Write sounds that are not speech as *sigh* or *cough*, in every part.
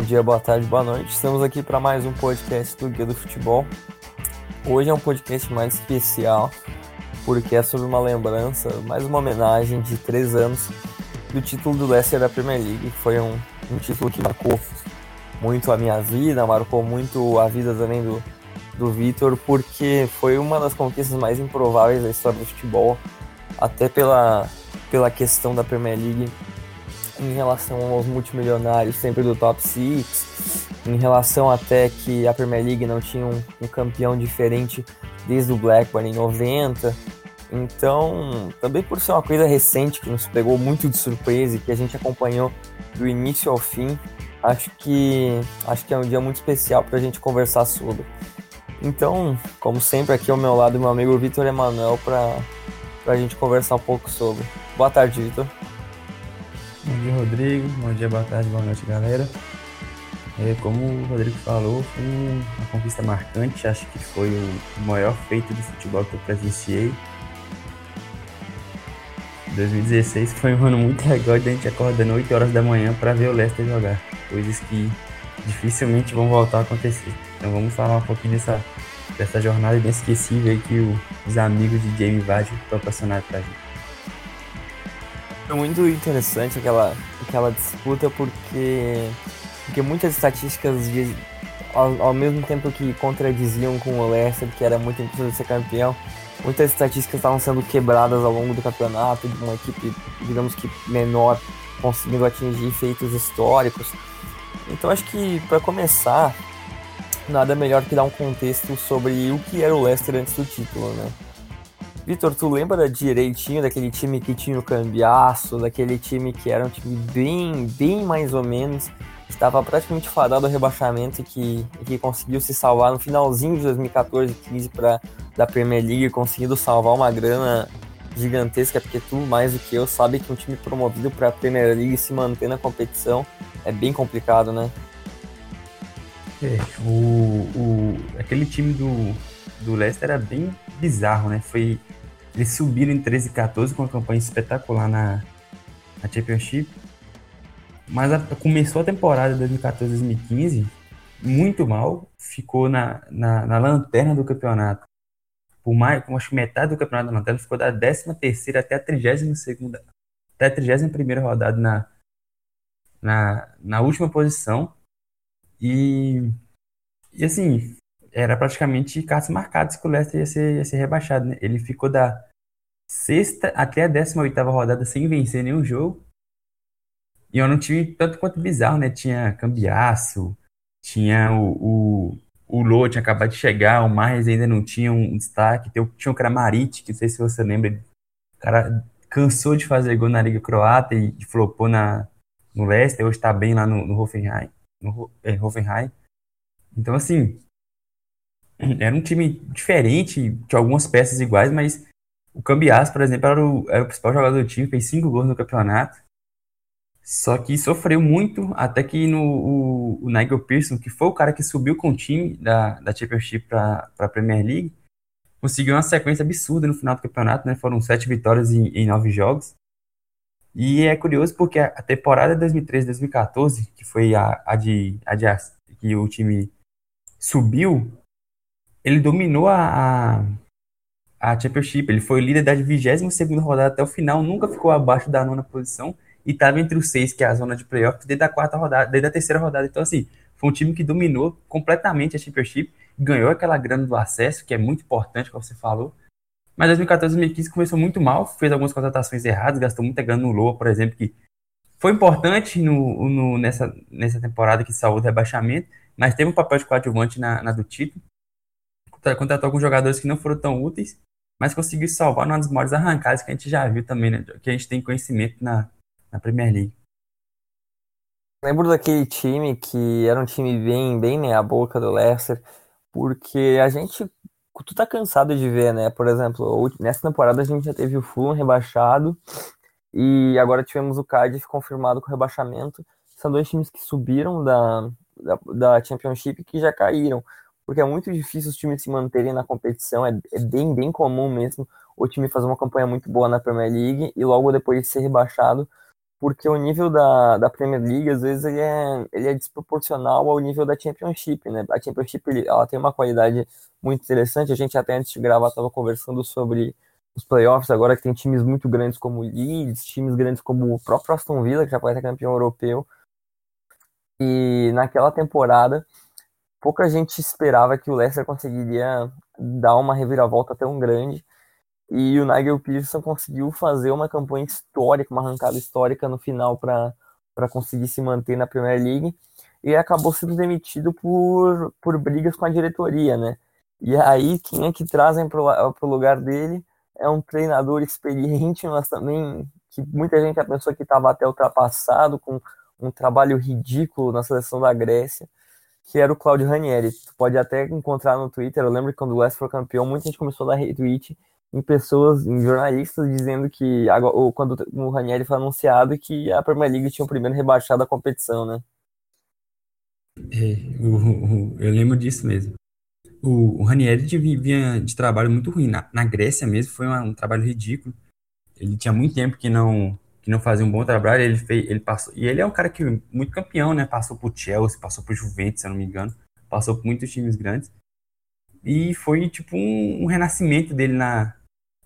Bom dia, boa tarde, boa noite. Estamos aqui para mais um podcast do Guia do Futebol. Hoje é um podcast mais especial porque é sobre uma lembrança, mais uma homenagem de três anos do título do Leicester da Premier League, foi um, um título que marcou muito a minha vida, marcou muito a vida também do, do Vitor, porque foi uma das conquistas mais improváveis da história do futebol, até pela, pela questão da Premier League em relação aos multimilionários sempre do top 6, em relação até que a Premier League não tinha um, um campeão diferente desde o Blackburn em 90. Então, também por ser uma coisa recente que nos pegou muito de surpresa e que a gente acompanhou do início ao fim, acho que acho que é um dia muito especial para a gente conversar sobre. Então, como sempre, aqui ao meu lado meu amigo Vitor Emanuel para a gente conversar um pouco sobre. Boa tarde, Vitor. Bom dia, Rodrigo. Bom dia, boa tarde, boa noite, galera. É, como o Rodrigo falou, foi uma conquista marcante. Acho que foi o maior feito de futebol que eu presenciei. 2016 foi um ano muito legal de a gente acordando 8 horas da manhã para ver o Leicester jogar. Coisas que dificilmente vão voltar a acontecer. Então vamos falar um pouquinho dessa, dessa jornada inesquecível que os amigos de Jamie Vardy proporcionaram pra gente. É muito interessante aquela, aquela disputa porque, porque muitas estatísticas de, ao, ao, mesmo tempo que contradiziam com o Leicester, que era muito impossível ser campeão, muitas estatísticas estavam sendo quebradas ao longo do campeonato, de uma equipe, digamos que menor, conseguindo atingir feitos históricos. Então acho que para começar, nada melhor que dar um contexto sobre o que era o Leicester antes do título, né? Vitor, tu lembra direitinho daquele time que tinha o cambiaço, daquele time que era um time bem, bem mais ou menos, estava praticamente fadado ao rebaixamento e que, que conseguiu se salvar no finalzinho de 2014 15 para da Premier League, conseguindo salvar uma grana gigantesca, porque tu, mais do que eu, sabe que um time promovido para a Premier League se manter na competição é bem complicado, né? É, o, o, aquele time do, do Leicester era bem bizarro, né? Foi, eles subiram em 13 e 14 com uma campanha espetacular na, na Championship. Mas a, começou a temporada 2014-2015 muito mal, ficou na, na, na, lanterna do campeonato. Por mais, acho que metade do campeonato da lanterna ficou da 13 terceira até a 32 segunda, até a 31 primeira rodada na, na, na última posição. E, e assim, era praticamente cartas marcadas que o Leicester ia ser, ia ser rebaixado. Né? Ele ficou da sexta até a 18 rodada sem vencer nenhum jogo. E eu não tive tanto quanto bizarro, né? Tinha Cambiaço, tinha o, o, o Lô, tinha acabado de chegar, o Marres ainda não tinha um destaque. Tinha o Kramaric, que não sei se você lembra. O cara cansou de fazer gol na Liga Croata e flopou na, no Leicester, hoje está bem lá no, no Hoffenheim. No, é, Hoffenheim. Então, assim, *clears throat* era um time diferente, tinha algumas peças iguais, mas o Cambias, por exemplo, era o, era o principal jogador do time, fez cinco gols no campeonato. Só que sofreu muito, até que no, o, o Nigel Pearson, que foi o cara que subiu com o time da, da Championship para a Premier League, conseguiu uma sequência absurda no final do campeonato, né? Foram sete vitórias em, em nove jogos. E é curioso porque a temporada 2013-2014, que foi a, a, de, a de que o time subiu, ele dominou a, a, a Championship. Ele foi líder da 22 rodada até o final, nunca ficou abaixo da nona posição e estava entre os seis, que é a zona de playoff, desde a quarta rodada, desde a terceira rodada. Então, assim, foi um time que dominou completamente a Championship, ganhou aquela grana do acesso, que é muito importante, como você falou. Mas 2014 2015 começou muito mal, fez algumas contratações erradas, gastou muita grana no Loa, por exemplo, que foi importante no, no, nessa, nessa temporada que salvou o rebaixamento, mas teve um papel de coadjuvante na, na do título contratou alguns jogadores que não foram tão úteis, mas conseguiu salvar uma das maiores arrancadas que a gente já viu também, né? Que a gente tem conhecimento na, na Premier League. Lembro daquele time que era um time bem, bem meia boca do Leicester, porque a gente tu tá cansado de ver, né? Por exemplo, nessa temporada a gente já teve o Fulham rebaixado e agora tivemos o Cardiff confirmado com rebaixamento. São dois times que subiram da, da, da Championship que já caíram porque é muito difícil os times se manterem na competição, é, é, bem, bem comum mesmo o time fazer uma campanha muito boa na Premier League e logo depois de ser rebaixado porque o nível da, da Premier League, às vezes, ele é, ele é desproporcional ao nível da Championship, né? A Championship, ela tem uma qualidade muito interessante, a gente até antes de gravar estava conversando sobre os playoffs, agora que tem times muito grandes como o Leeds, times grandes como o próprio Aston Villa, que já pode ser campeão europeu, e naquela temporada, pouca gente esperava que o Leicester conseguiria dar uma reviravolta tão grande, e o Nigel Pearson conseguiu fazer uma campanha histórica, uma arrancada histórica no final para conseguir se manter na Premier League. E acabou sendo demitido por, por brigas com a diretoria, né? E aí, quem é que trazem para o lugar dele é um treinador experiente, mas também que muita gente já pensou que estava até ultrapassado, com um trabalho ridículo na seleção da Grécia, que era o Claudio Ranieri. Tu pode até encontrar no Twitter, eu lembro que quando o Leicester foi campeão, muita gente começou a dar retweet em pessoas, em jornalistas, dizendo que ou quando o Ranieri foi anunciado que a Premier League tinha o primeiro rebaixado da competição, né? É, o, o, eu lembro disso mesmo. O, o Ranieri vinha de trabalho muito ruim. Na, na Grécia mesmo foi um, um, trabalho ridículo. Ele tinha muito tempo que não que não fazia um bom trabalho. Ele fez, ele passou e ele é um cara que muito campeão, né? Passou por Chelsea, passou por Juventus, se eu não me engano, passou por muitos times grandes. E foi tipo um, um renascimento dele na,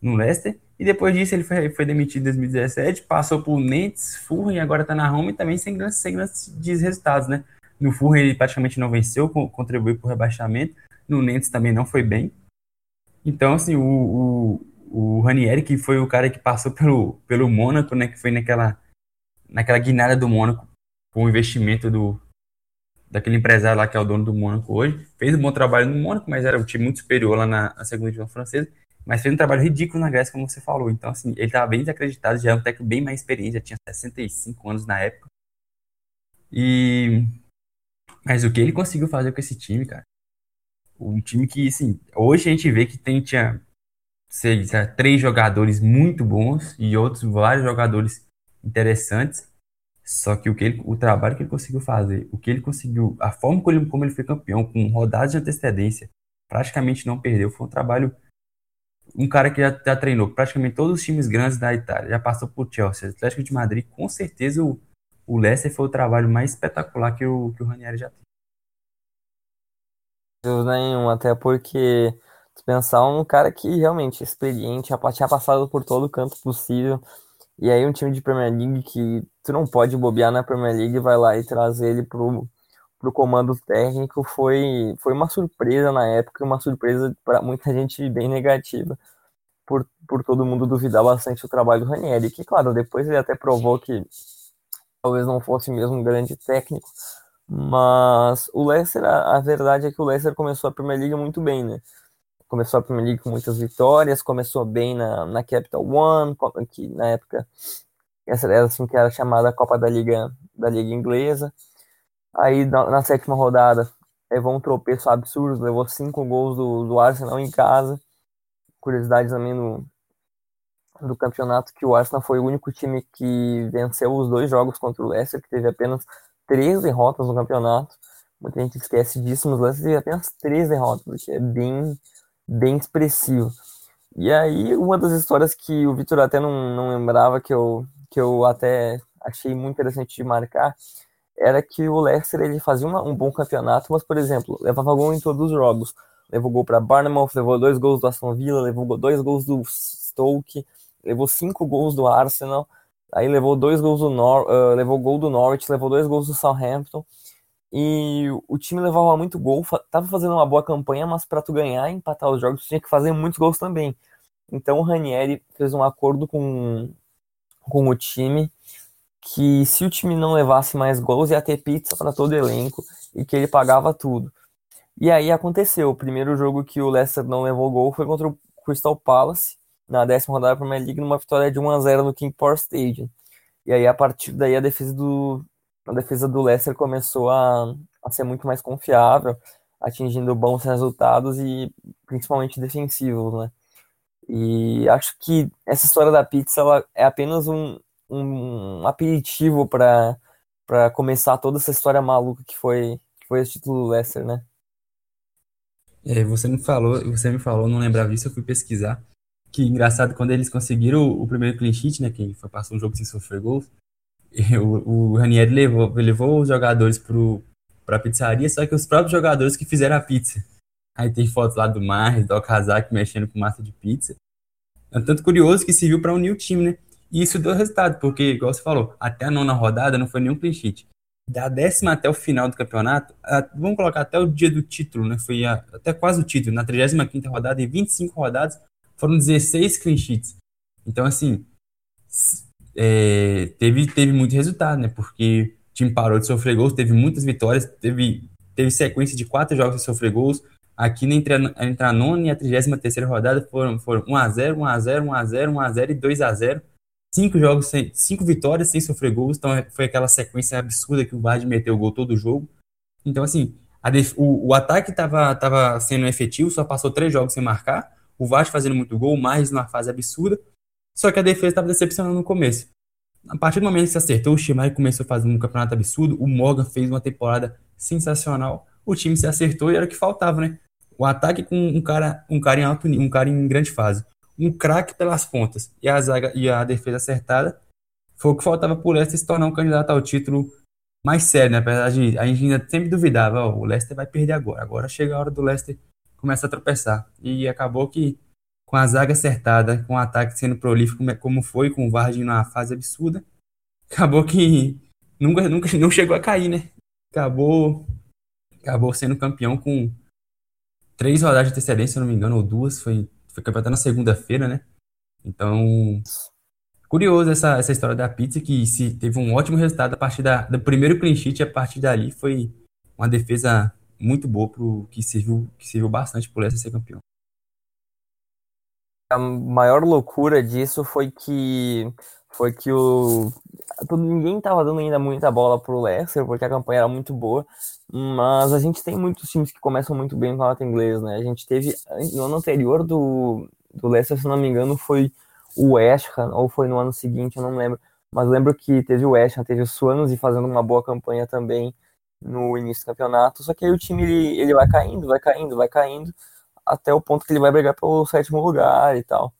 no Leicester. E depois disso ele foi, foi demitido em 2017, passou por Nantes, Fulham e agora está na Roma e também sem grandes, sem grandes resultados, né? No Fulham ele praticamente não venceu, contribuiu para o rebaixamento. No Nantes também não foi bem. Então, assim, o, o, o Ranieri, que foi o cara que passou pelo, pelo Mônaco, né? Que foi naquela, naquela guinada do Mônaco, com o investimento do, daquele empresário lá que é o dono do Mônaco hoje. Fez um bom trabalho no Mônaco, mas era um time muito superior lá na, na segunda divisão francesa mas fez um trabalho ridículo na Grécia, como você falou. Então, assim, ele estava bem desacreditado, já é um técnico bem mais experiente, já tinha 65 anos na época. E. Mas o que ele conseguiu fazer com esse time, cara? Um time que, assim, hoje a gente vê que tem, tinha sei, três jogadores muito bons e outros vários jogadores interessantes. Só que o, que ele, o trabalho que ele conseguiu fazer, o que ele conseguiu, a forma como ele, como ele foi campeão, com rodadas de antecedência, praticamente não perdeu, foi um trabalho um cara que já, já, treinou praticamente todos os times grandes da Itália, já passou por Chelsea, Atlético de Madrid, com certeza o, o Leicester foi o trabalho mais espetacular que o, que o Ranieri já teve. Dúvida nenhum, até porque pensar um cara que realmente é experiente, já tinha passado por todo o canto possível, e aí um time de Premier League que tu não pode bobear na Premier League vai lá e trazer ele pro, pro comando técnico foi, foi uma surpresa na época, uma surpresa para muita gente bem negativa, por, por todo mundo duvidar bastante o trabalho do Ranieri, que, claro, depois ele até provou que talvez não fosse mesmo um grande técnico, mas o Leicester, a, a verdade é que o Leicester começou a Premier League muito bem, né? Começou a Premier League com muitas vitórias, começou bem na, na Capital One, que na época essa era assim que era chamada Copa da Liga da Liga Inglesa. Aí na, na, sétima rodada levou um tropeço absurdo, levou cinco gols do, do Arsenal em casa. Curiosidade também no, do campeonato que o Arsenal foi o único time que venceu os dois jogos contra o Leicester, que teve apenas três derrotas no campeonato. Muita gente esquece disso, mas o Leicester teve apenas três derrotas, o que é bem, bem expressivo. E aí, uma das histórias que o Vitor até não, não lembrava, que eu, que eu até achei muito interessante de marcar, era que o Leicester ele fazia uma, um bom campeonato, mas, por exemplo, levava gol em todos os jogos. Levou gol para Barnmouth, levou dois gols do Aston Villa, levou dois gols do Stoke, levou cinco gols do Arsenal, aí levou dois gols do Nor uh, levou gol do Norwich, levou dois gols do Southampton. E o time levava muito gol, tava fazendo uma boa campanha, mas para tu ganhar e empatar os jogos, tu tinha que fazer muitos gols também. Então o Ranieri fez um acordo com, com o time que se o time não levasse mais gols ia ter pizza para todo elenco e que ele pagava tudo. E aí aconteceu, o primeiro jogo que o Leicester não levou gol foi contra o Crystal Palace, na décima rodada da Premier League, numa vitória de 1 a 0 no King Power Stadium. E aí a partir daí a defesa do a defesa do Leicester começou a, a ser muito mais confiável, atingindo bons resultados e principalmente defensivos, né? E acho que essa história da pizza ela é apenas um, um aperitivo para para começar toda essa história maluca que foi que foi esse título do Leicester, né? É, você me falou, você me falou, não lembrava disso, eu fui pesquisar. Que engraçado quando eles conseguiram o, o primeiro clean sheet, né, que foi passar um jogo sem sofrer gols. *laughs* o, o Ranieri levou, levou os jogadores para a pizzaria, só que os próprios jogadores que fizeram a pizza. Aí tem fotos lá do Marres, do Okazaki mexendo com massa de pizza. É um tanto curioso que serviu para unir o time, né? E isso deu resultado, porque, igual você falou, até a nona rodada não foi nenhum clean sheet. Da décima até o final do campeonato, a, vamos colocar até o dia do título, né? Foi a, até quase o título. Na 35 rodada, em 25 rodadas, foram 16 clean sheets. Então, assim, é, teve, teve muito resultado, né? Porque o time parou de sofrer gols, teve muitas vitórias, teve, teve sequência de quatro jogos sem sofrer gols. Aqui entre a, entre a nona e a 33 rodada foram, foram 1x0, 1x0, 1x0, 1x0 e 2x0. Cinco jogos, sem, cinco vitórias sem sofrer gols. Então foi aquela sequência absurda que o Vardy meteu o gol todo o jogo. Então, assim, def, o, o, ataque estava tava sendo efetivo, só passou três jogos sem marcar. O Vasco fazendo muito gol, mais numa fase absurda. Só que a defesa estava decepcionando no começo. A partir do momento que se acertou, o Chimai começou a fazer um campeonato absurdo, o Morgan fez uma temporada sensacional, o time se acertou e era o que faltava, né? O ataque com um cara, um cara em alto um cara em grande fase, um craque pelas pontas e a zaga e a defesa acertada, foi o que faltava por Leicester se tornar um candidato ao título mais sério, né? Apesar de a gente ainda sempre duvidava, o Leicester vai perder agora. Agora chega a hora do Leicester começar a tropeçar. E acabou que com a zaga acertada, com o ataque sendo prolífico como foi, com o Vardy na fase absurda, acabou que nunca, nunca não chegou a cair, né? Acabou acabou sendo campeão com três rodadas de antecedência, se não me engano, ou duas, foi, foi campeão na segunda-feira, né? Então, curioso essa, essa história da pizza, que se teve um ótimo resultado a partir da, do primeiro clean sheet, a partir dali foi uma defesa muito boa pro, que serviu, que serviu bastante por essa ser campeão. A maior loucura disso foi que foi que o ninguém estava dando ainda muita bola pro Leicester, porque a campanha era muito boa, mas a gente tem muitos times que começam muito bem no campeonato inglês, né? A gente teve, no ano anterior do, do Leicester, se não me engano, foi o West Ham, ou foi no ano seguinte, eu não lembro, mas lembro que teve o West Ham, teve o Swansea fazendo uma boa campanha também no início do campeonato, só que aí o time ele, ele vai caindo, vai caindo, vai caindo, até o ponto que ele vai brigar pelo sétimo lugar e tal.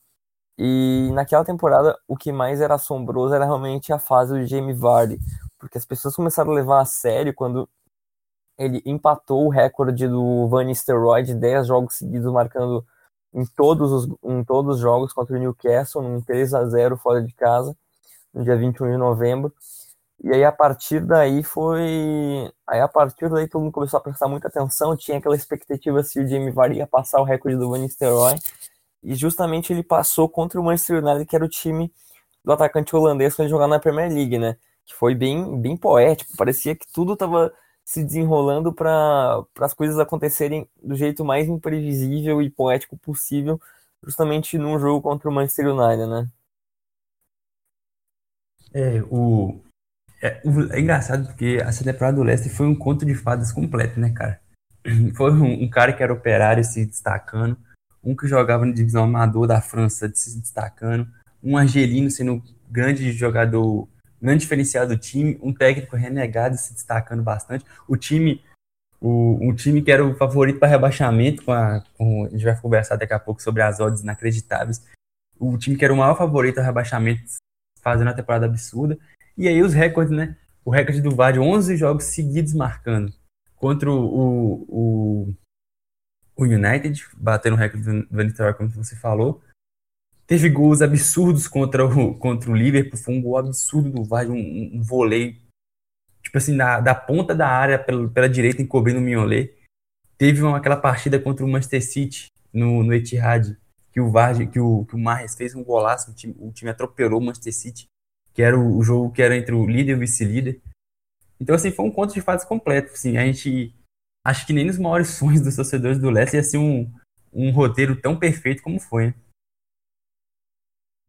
E naquela temporada, o que mais era assombroso era realmente a fase do Jamie Vardy, porque as pessoas começaram a levar a sério quando ele empatou o recorde do Van Nistelrooy de 10 jogos seguidos, marcando em todos os, em todos os jogos contra o Newcastle, num 3 a 0 fora de casa, no dia 21 de novembro. E aí, a partir daí, foi. Aí, a partir daí, todo mundo começou a prestar muita atenção. Tinha aquela expectativa se o Jamie Vardy ia passar o recorde do Van Nistelrooy. E justamente ele passou contra o Manchester United, que era o time do atacante holandês quando jogava na Premier League, né? Que foi bem, bem poético. Parecia que tudo estava se desenrolando para as coisas acontecerem do jeito mais imprevisível e poético possível, justamente num jogo contra o Manchester United, né? É, o, é, é engraçado porque essa temporada do Leicester foi um conto de fadas completo, né, cara? *clears throat* Foi um, um cara que era operário se destacando, um que jogava no divisão amador da França se destacando, um argelino sendo grande jogador, grande diferencial do time, um técnico renegado se destacando bastante. O time, o, um time que era o favorito para rebaixamento, com a, com, a gente vai conversar daqui a pouco sobre as odds inacreditáveis. O time que era o maior favorito a rebaixamento, fazendo a temporada absurda. E aí os recordes, né? O recorde do Vardy, 11 jogos seguidos marcando. Contra o, o, o United, batendo o recorde do Nistelrooy, como você falou. Teve gols absurdos contra o, contra o Liverpool, foi um gol absurdo do Vardy, um, um voleio, tipo assim, da, da ponta da área pela, pela direita, encobrindo o Mignolet. Teve uma, aquela partida contra o Manchester City, no, no Etihad, que o Vardy, que o, que o Mahrez fez um golaço, o time, o time atropelou o Manchester City, que era o, o jogo que era entre o líder e o vice-líder. Então, assim, foi um conto de fatos completo, assim, a gente acho que nem nos maiores *laughs* sonhos dos torcedores do Leicester ia ser um, um roteiro tão perfeito como foi. Né?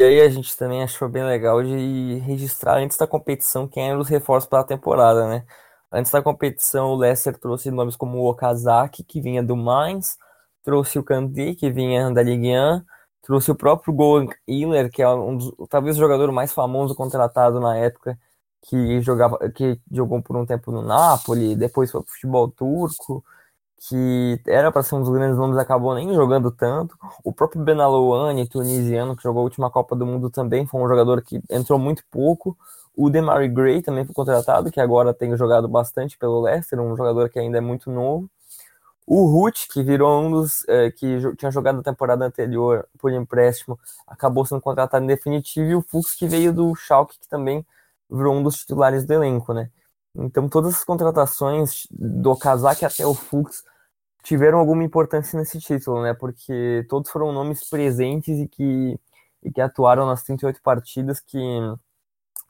E aí a gente também achou bem legal de registrar antes da competição quem eram os reforços para a temporada, né? Antes da competição, o Leicester trouxe nomes como o Okazaki, que vinha do Mainz, trouxe o Kanté, que vinha da Ligue 1, trouxe o próprio Goran Iller, que é um dos, talvez o jogador mais famoso contratado na época, que jogava, que jogou por um tempo no Napoli, depois foi pro futebol turco, que era para ser um dos grandes nomes, acabou nem jogando tanto. O próprio Benalouane, tunisiano, que jogou a última Copa do Mundo também, foi um jogador que entrou muito pouco. O Demary Gray também foi contratado, que agora tem jogado bastante pelo Leicester, um jogador que ainda é muito novo. O Ruth, que virou um dos é, que tinha jogado na temporada anterior por empréstimo, acabou sendo contratado em definitivo, e o Fuchs, que veio do Schalke, que também virou um dos titulares do elenco, né? Então, todas as contratações do Kazak até o Fuchs tiveram alguma importância nesse título, né? Porque todos foram nomes presentes e que, e que atuaram nas 38 partidas que,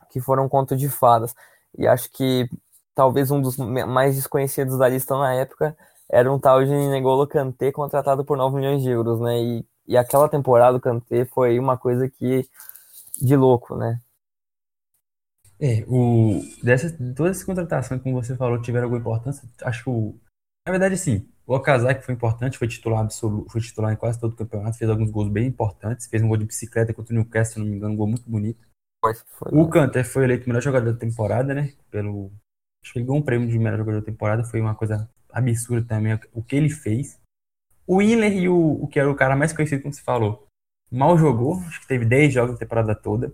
que foram conto de fadas. E acho que talvez um dos mais desconhecidos da lista na época era um tal de Negolo Kanté contratado por 9 milhões de euros, né? E, e aquela temporada o Kanté foi uma coisa que de louco, né? É, o, dessas, todas as contratações, como você falou, tiveram alguma importância. Acho que, o, na verdade, sim. O Okazaki foi importante, foi titular absoluto, foi titular em quase todo o campeonato, fez alguns gols bem importantes, fez um gol de bicicleta contra o Newcastle, se não me engano, um gol muito bonito. Foi, o Kanté foi eleito o melhor jogador da temporada, né? Pelo, acho que ele ganhou um prêmio de melhor jogador da temporada, foi uma coisa absurda também o que ele fez. O Willer e o, o que era o cara mais conhecido, como você falou, mal jogou, acho que teve 10 jogos na temporada toda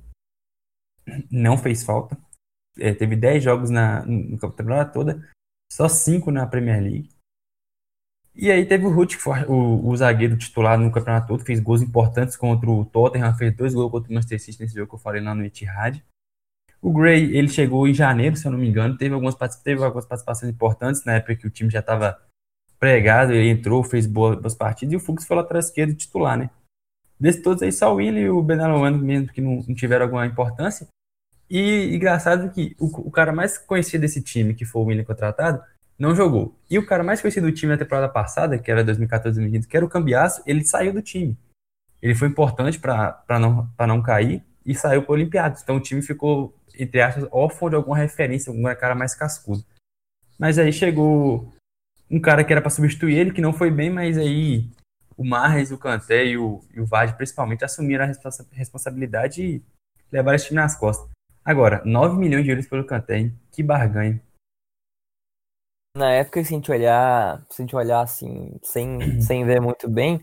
não fez falta. É, teve 10 jogos na no temporada toda, só 5 na Premier League. E aí teve o Ruth, que foi o, o, zagueiro titular no campeonato todo, fez gols importantes contra o Tottenham, fez dois gols contra o Manchester City nesse jogo que eu falei lá no Etihad. O Gray, ele chegou em janeiro, se eu não me engano, teve algumas, teve algumas participações importantes na época que o time já estava pregado, ele entrou, fez boas, boas partidas, e o Fux foi lateral esquerdo titular, né? Desses todos aí, só o Willian e o Benaloano, mesmo que não, não tiveram alguma importância, e engraçado que o, o, cara mais conhecido desse time, que foi o William contratado, não jogou. E o cara mais conhecido do time na temporada passada, que era 2014-2015, que era o Cambiaço, ele saiu do time. Ele foi importante para não, não cair e saiu para o Olimpiados. Então o time ficou, entre aspas, órfão de alguma referência, algum cara mais cascudo. Mas aí chegou um cara que era para substituir ele, que não foi bem, mas aí o Marres, o Kanté e o, e o principalmente, assumiram a responsa responsabilidade e levaram esse time nas costas. Agora, 9 milhões de euros pelo Kanté, que barganha. Na época, se a gente olhar, se a gente olhar assim, sem, *clears throat* sem ver muito bem,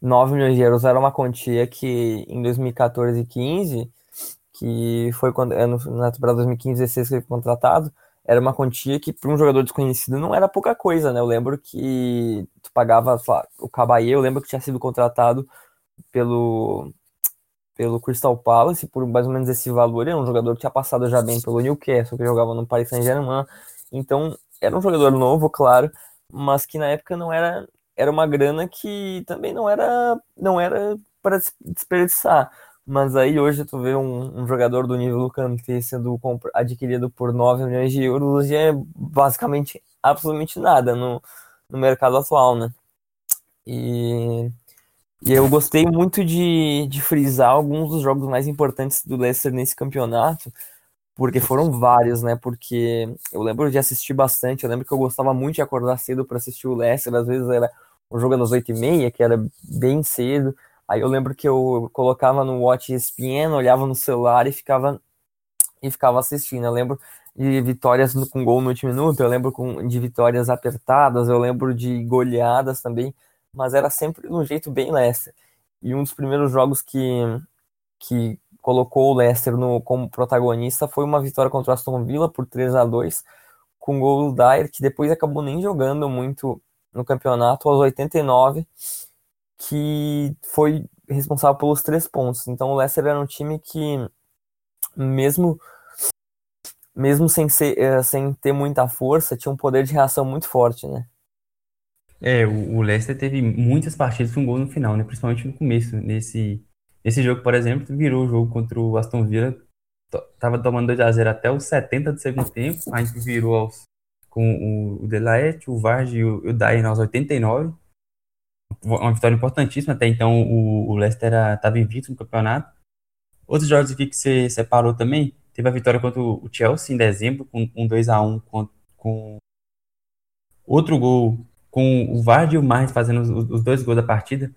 9 milhões de euros era uma quantia que em 2014 e 15, que foi quando é, na temporada 2015 e 16 que ele foi contratado, era uma quantia que para um jogador desconhecido não era pouca coisa, né? Eu lembro que tu pagava lá, o Caballé, eu lembro que tinha sido contratado pelo pelo Crystal Palace por mais ou menos esse valor. Era um jogador que tinha passado já bem pelo Newcastle, que jogava no Paris Saint-Germain. Então, era um jogador novo, claro, mas que na época não era era uma grana que também não era não era para desperdiçar. Mas aí hoje tu vê um, um jogador do nível do Kanté sendo adquirido por 9 milhões de euros e é basicamente absolutamente nada no, no mercado atual, né? E e eu gostei muito de, de frisar alguns dos jogos mais importantes do Leicester nesse campeonato, porque foram vários, né? Porque eu lembro de assistir bastante, eu lembro que eu gostava muito de acordar cedo para assistir o Leicester, às vezes era um jogo às 8h30, que era bem cedo. Aí eu lembro que eu colocava no Watch ESPN, olhava no celular e ficava e ficava assistindo. Eu lembro de vitórias com gol no último minuto, eu lembro de vitórias apertadas, eu lembro de goleadas também mas era sempre de um jeito bem Leicester. E um dos primeiros jogos que, que colocou o Leicester no, como protagonista foi uma vitória contra o Aston Villa por 3 a 2 com o gol do Dyer, que depois acabou nem jogando muito no campeonato aos 89, que foi responsável pelos três pontos. Então o Leicester era um time que, mesmo mesmo sem, ser, eh, sem ter muita força, tinha um poder de reação muito forte, né? É, o, Leicester teve muitas partidas com gol no final, né? Principalmente no começo. Nesse, nesse jogo, por exemplo, virou o jogo contra o Aston Villa. Tava tomando 2x0 até os 70 do segundo tempo. A gente virou aos, com o, Delaet, o Varge e o, o Dyer aos 89. Uma vitória importantíssima. Até então o, o Leicester estava invicto no campeonato. Outros jogos aqui que você separou também. Teve a vitória contra o Chelsea em dezembro, com um 2x1 com, com outro gol com o Vardy e o Marres fazendo os, os, dois gols da partida.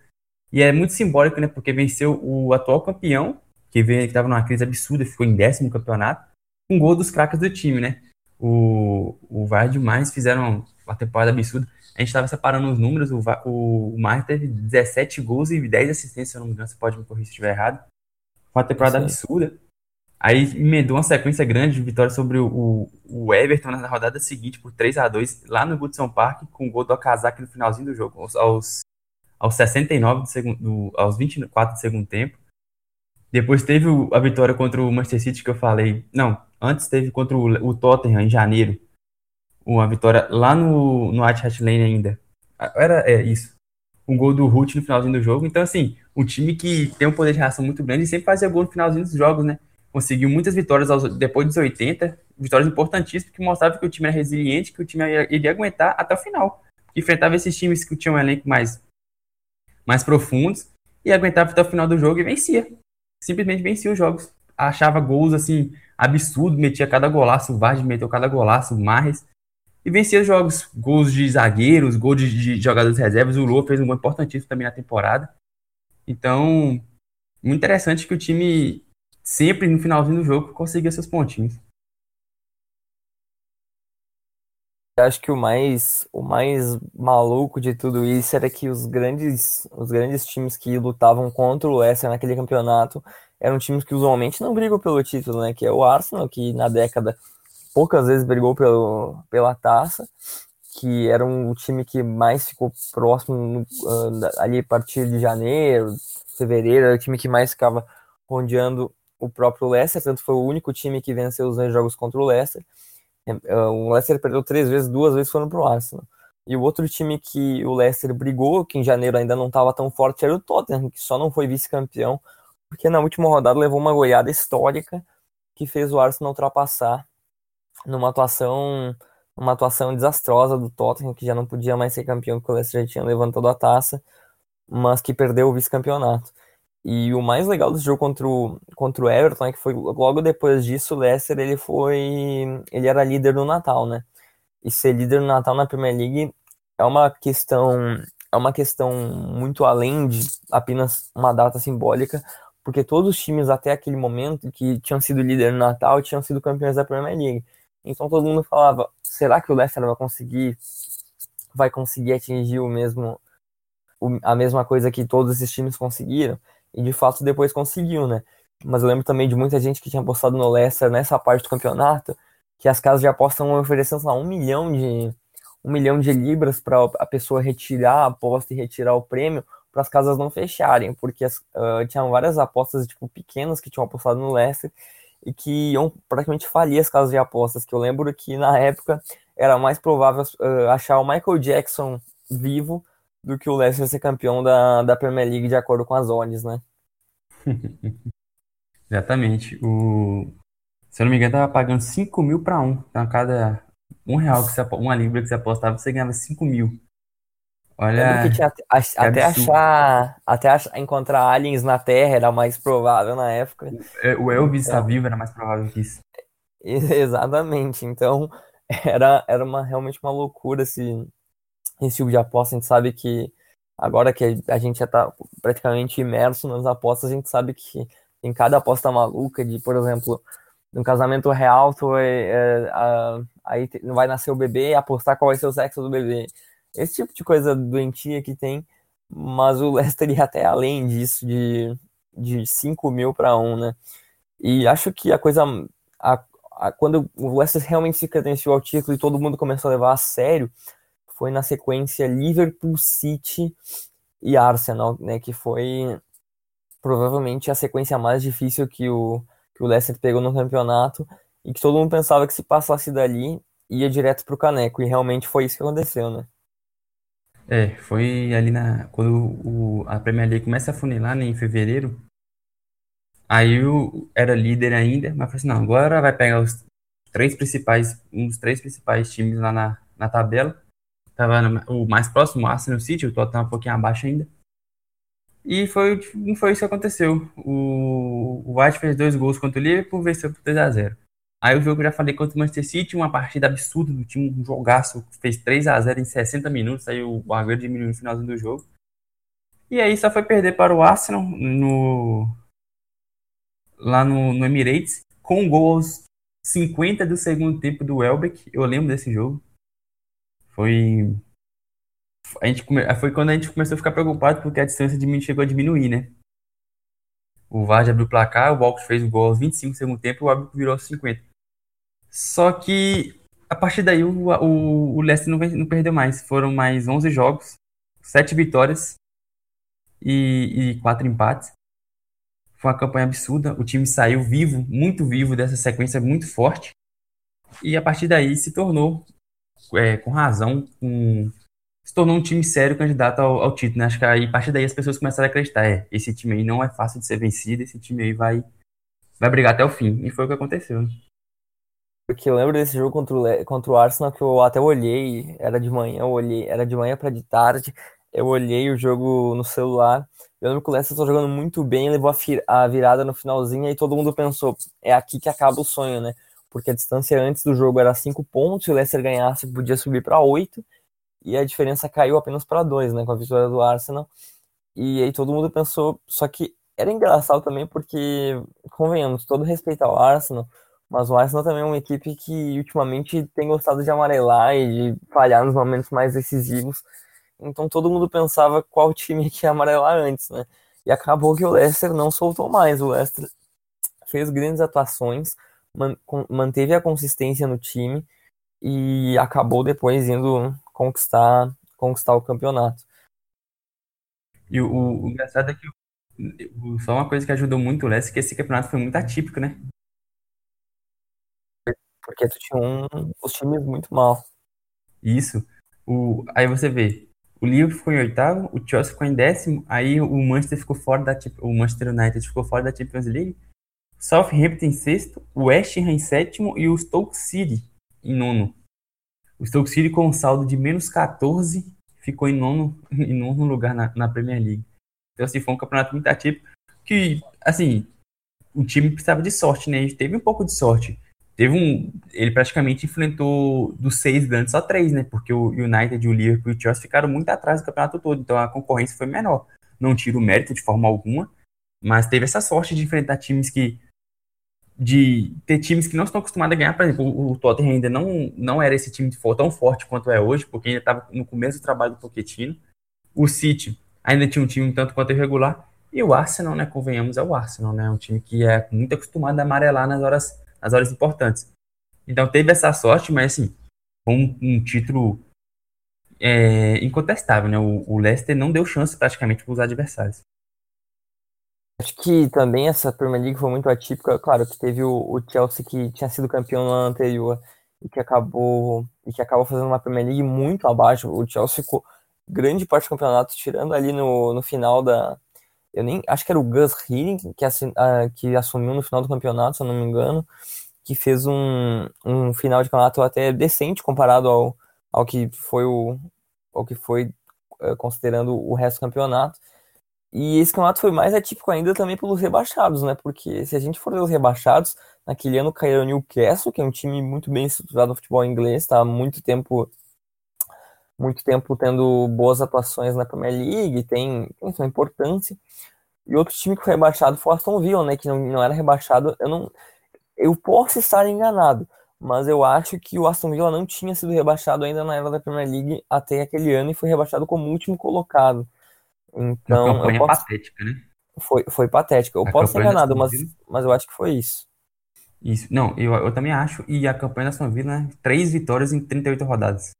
E é muito simbólico, né? Porque venceu o atual campeão, que estava numa crise absurda, ficou em décimo campeonato, com um gol dos craques do time, né? O, o Vardy e o Marres fizeram uma temporada absurda. A gente estava separando os números, o, o, Marres teve 17 gols e 10 assistências, se eu não me engano, você pode me corrigir se estiver errado. Foi uma temporada Sim. absurda. Aí emendou uma sequência grande de vitórias sobre o, o Everton na rodada seguinte por 3 a 2 lá no Goodson Park, com o gol do Okazaki no finalzinho do jogo, aos, aos 69 do segundo, do, aos 24 do segundo tempo. Depois teve a vitória contra o Manchester City que eu falei. Não, antes teve contra o, o Tottenham em janeiro. Uma vitória lá no, no Etihad Lane ainda. Era é, isso. Um gol do Ruth no finalzinho do jogo. Então, assim, um time que tem um poder de reação muito grande e sempre fazia gol no finalzinho dos jogos, né? conseguiu muitas vitórias aos, depois dos 80, vitórias importantíssimas, que mostravam que o time era resiliente, que o time iria aguentar até o final. Enfrentava esses times que tinham um elenco mais, mais profundos e aguentava até o final do jogo e vencia. Simplesmente vencia os jogos. Achava gols assim, absurdo, metia cada golaço, o Vargas meteu cada golaço, o Marres. E vencia os jogos. Gols de zagueiros, gols de, de jogadores reservas. O Lua fez um gol importantíssimo também na temporada. Então, muito interessante que o time sempre no finalzinho do jogo conseguia seus pontinhos. acho que o mais, o mais maluco de tudo isso era que os grandes, os grandes times que lutavam contra o Leicester naquele campeonato eram times que usualmente não brigam pelo título, né? Que é o Arsenal, que na década poucas vezes brigou pelo, pela taça, que era um, time que mais ficou próximo uh, ali a partir de janeiro, fevereiro, era o time que mais ficava rondeando o próprio Leicester, tanto foi o único time que venceu os dois jogos contra o Leicester. É, o Leicester perdeu três vezes, duas vezes foram para o Arsenal. E o outro time que o Leicester brigou, que em janeiro ainda não estava tão forte, era o Tottenham, que só não foi vice-campeão, porque na última rodada levou uma goleada histórica que fez o Arsenal ultrapassar numa atuação uma atuação desastrosa do Tottenham, que já não podia mais ser campeão, porque o Leicester já tinha levantado a taça, mas que perdeu o vice-campeonato. E o mais legal desse jogo contra o, contra o Everton é que foi logo depois disso, o Leicester ele foi. ele era líder no Natal, né? E ser líder no Natal na Premier League é uma questão. É uma questão muito além de apenas uma data simbólica, porque todos os times até aquele momento que tinham sido líder no Natal tinham sido campeões da Premier League. Então todo mundo falava, será que o Leicester vai conseguir vai conseguir atingir o mesmo a mesma coisa que todos esses times conseguiram? E de fato depois conseguiu, né? Mas eu lembro também de muita gente que tinha apostado no Leicester nessa parte do campeonato, que as casas de aposta estão oferecendo lá um milhão de um milhão de libras para a pessoa retirar a aposta e retirar o prêmio para as casas não fecharem, porque as, uh, tinham várias apostas tipo pequenas que tinham apostado no Leicester e que iam praticamente falir as casas de apostas, que eu lembro que na época era mais provável uh, achar o Michael Jackson vivo do que o Leicester ser campeão da, da Premier League de acordo com as odds, né? *laughs* Exatamente. O... Se eu não me engano, tava pagando 5 mil para um. Então, cada um real que você uma libra que você apostava, você ganhava 5 mil. Olha. Tinha, que até achar. Até achar, encontrar aliens na Terra era mais provável na época. O Elvis então, vivo era mais provável que isso. *laughs* Exatamente. Então, *laughs* era, era uma, realmente uma loucura esse, esse tipo de aposta. A gente sabe que agora que a gente já está praticamente imerso nas apostas, a gente sabe que em cada aposta maluca de, por exemplo, no casamento real, tu é, é, a, aí não vai nascer o bebê e apostar qual vai ser o sexo do bebê. Esse tipo de coisa doentia que tem, mas o Leicester ia até além disso, de, de 5 mil para 1, né? E acho que a coisa. A, a, quando o Leicester realmente se credenciou ao título e todo mundo começou a levar a sério, foi na sequência Liverpool, City e Arsenal, né, que foi provavelmente a sequência mais difícil que o, que o Leicester pegou no campeonato e que todo mundo pensava que se passasse dali ia direto para o caneco e realmente foi isso que aconteceu, né? É, foi ali na quando o, a Premier League começa a funilar né, em fevereiro. Aí eu era líder ainda, mas falei assim, não, agora vai pegar os três principais, dos três principais times lá na, na tabela Tava o mais próximo, o Arsenal City, o Tottenham um pouquinho abaixo ainda. E foi, não foi isso que aconteceu. O, o White fez dois gols contra o Liverpool, venceu por 3x0. Aí o jogo eu já falei contra o Manchester City, uma partida absurda do time, um jogaço, fez 3x0 em 60 minutos, aí o Agüero diminuiu no finalzinho do jogo. E aí só foi perder para o Arsenal no, lá no, no Emirates, com um gol aos 50 do segundo tempo do Welbeck. Eu lembro desse jogo. Foi. A gente come... Foi quando a gente começou a ficar preocupado porque a distância chegou a diminuir, né? O Vardy abriu o placar, o Walcott fez o gol aos 25 segundo tempo e o árbitro virou aos 50. Só que a partir daí o, o, o Leicester não, não perdeu mais. Foram mais 11 jogos, 7 vitórias e, e 4 empates. Foi uma campanha absurda. O time saiu vivo, muito vivo dessa sequência muito forte. E a partir daí se tornou, é, com razão, um, se tornou um time sério candidato ao, ao título. Né? Acho que aí, a partir daí as pessoas começaram a acreditar: é, esse time aí não é fácil de ser vencido, esse time aí vai, vai brigar até o fim. E foi o que aconteceu. Porque eu lembro desse jogo contra o, contra o Arsenal que eu até olhei, era de manhã, eu olhei, era de manhã para de tarde, eu olhei o jogo no celular. Eu lembro que o Leicester estava jogando muito bem, levou a, a virada no finalzinho e todo mundo pensou, é aqui que acaba o sonho, né? Porque a distância antes do jogo era 5 pontos, se o Leicester ganhasse podia subir para 8 e a diferença caiu apenas para 2, né, com a vitória do Arsenal. E aí todo mundo pensou, só que era engraçado também porque, convenhamos, todo respeito ao Arsenal, mas o Arsenal também é uma equipe que ultimamente tem gostado de amarelar e de falhar nos momentos mais decisivos. Então todo mundo pensava qual time que ia amarelar antes, né? E acabou que o Leicester não soltou mais. O Leicester fez grandes atuações, manteve a consistência no time e acabou depois indo conquistar, conquistar o campeonato. E o, o, engraçado é que só uma coisa que ajudou muito o Leicester é que esse campeonato foi muito atípico, né? Porque tu tinha um, os times muito mal. Isso. O, aí você vê, o Liverpool ficou em oitavo, o Chelsea ficou em décimo, aí o Manchester ficou fora da o Manchester United ficou fora da Champions League, Southampton em sexto, o West Ham em sétimo e o Stoke City em nono. O Stoke City com um saldo de menos 14 ficou em nono, *laughs* em nono lugar na, na Premier League. Então assim, foi um campeonato muito ativo que, assim, o time precisava de sorte, né? A gente teve um pouco de sorte teve um. Ele praticamente enfrentou dos seis grandes só três, né? Porque o United, o Liverpool e o Chelsea ficaram muito atrás do campeonato todo, então a concorrência foi menor. Não tira o mérito de forma alguma, mas teve essa sorte de enfrentar times que. De ter times que não estão acostumados a ganhar, por exemplo, o Tottenham ainda não, não era esse time tão forte quanto é hoje, porque ainda estava no começo do trabalho do Pochettino. O City ainda tinha um time tanto quanto irregular. E o Arsenal, né? Convenhamos, é o Arsenal, né? Um time que é muito acostumado a amarelar nas horas nas horas importantes. Então teve essa sorte, mas assim, um, um título é, incontestável, né? O, o Leicester não deu chance praticamente para os adversários. Acho que também essa Premier League foi muito atípica. Claro que teve o, o, Chelsea que tinha sido campeão ano anterior e que acabou e que acabou fazendo uma Premier League muito abaixo. O Chelsea ficou grande parte do campeonato, tirando ali no, no final da. Eu nem acho que era o Gus Hiddink que, uh, que assumiu no final do campeonato, se eu não me engano que fez um, um final de campeonato até decente comparado ao, ao que foi o ao que foi uh, considerando o resto do campeonato. E esse campeonato foi mais atípico ainda também pelos rebaixados, né? Porque se a gente for ver os rebaixados, naquele ano caiu o Newcastle, que é um time muito bem estruturado no futebol inglês, está há muito tempo muito tempo tendo boas atuações na Premier League, tem, tem sua importância. E outro time que foi rebaixado foi o Aston Villa, né? Que não, não era rebaixado. Eu não, eu posso estar enganado, mas eu acho que o Aston Villa não tinha sido rebaixado ainda na era da Premier League até aquele ano e foi rebaixado como último colocado. Então, Uma campanha posso... patética, né? Foi, foi patética. Eu a posso estar enganado, mas, mas eu acho que foi isso. Isso. Não, eu, eu também acho. E a campanha da Aston Villa, né? Três vitórias em 38 rodadas.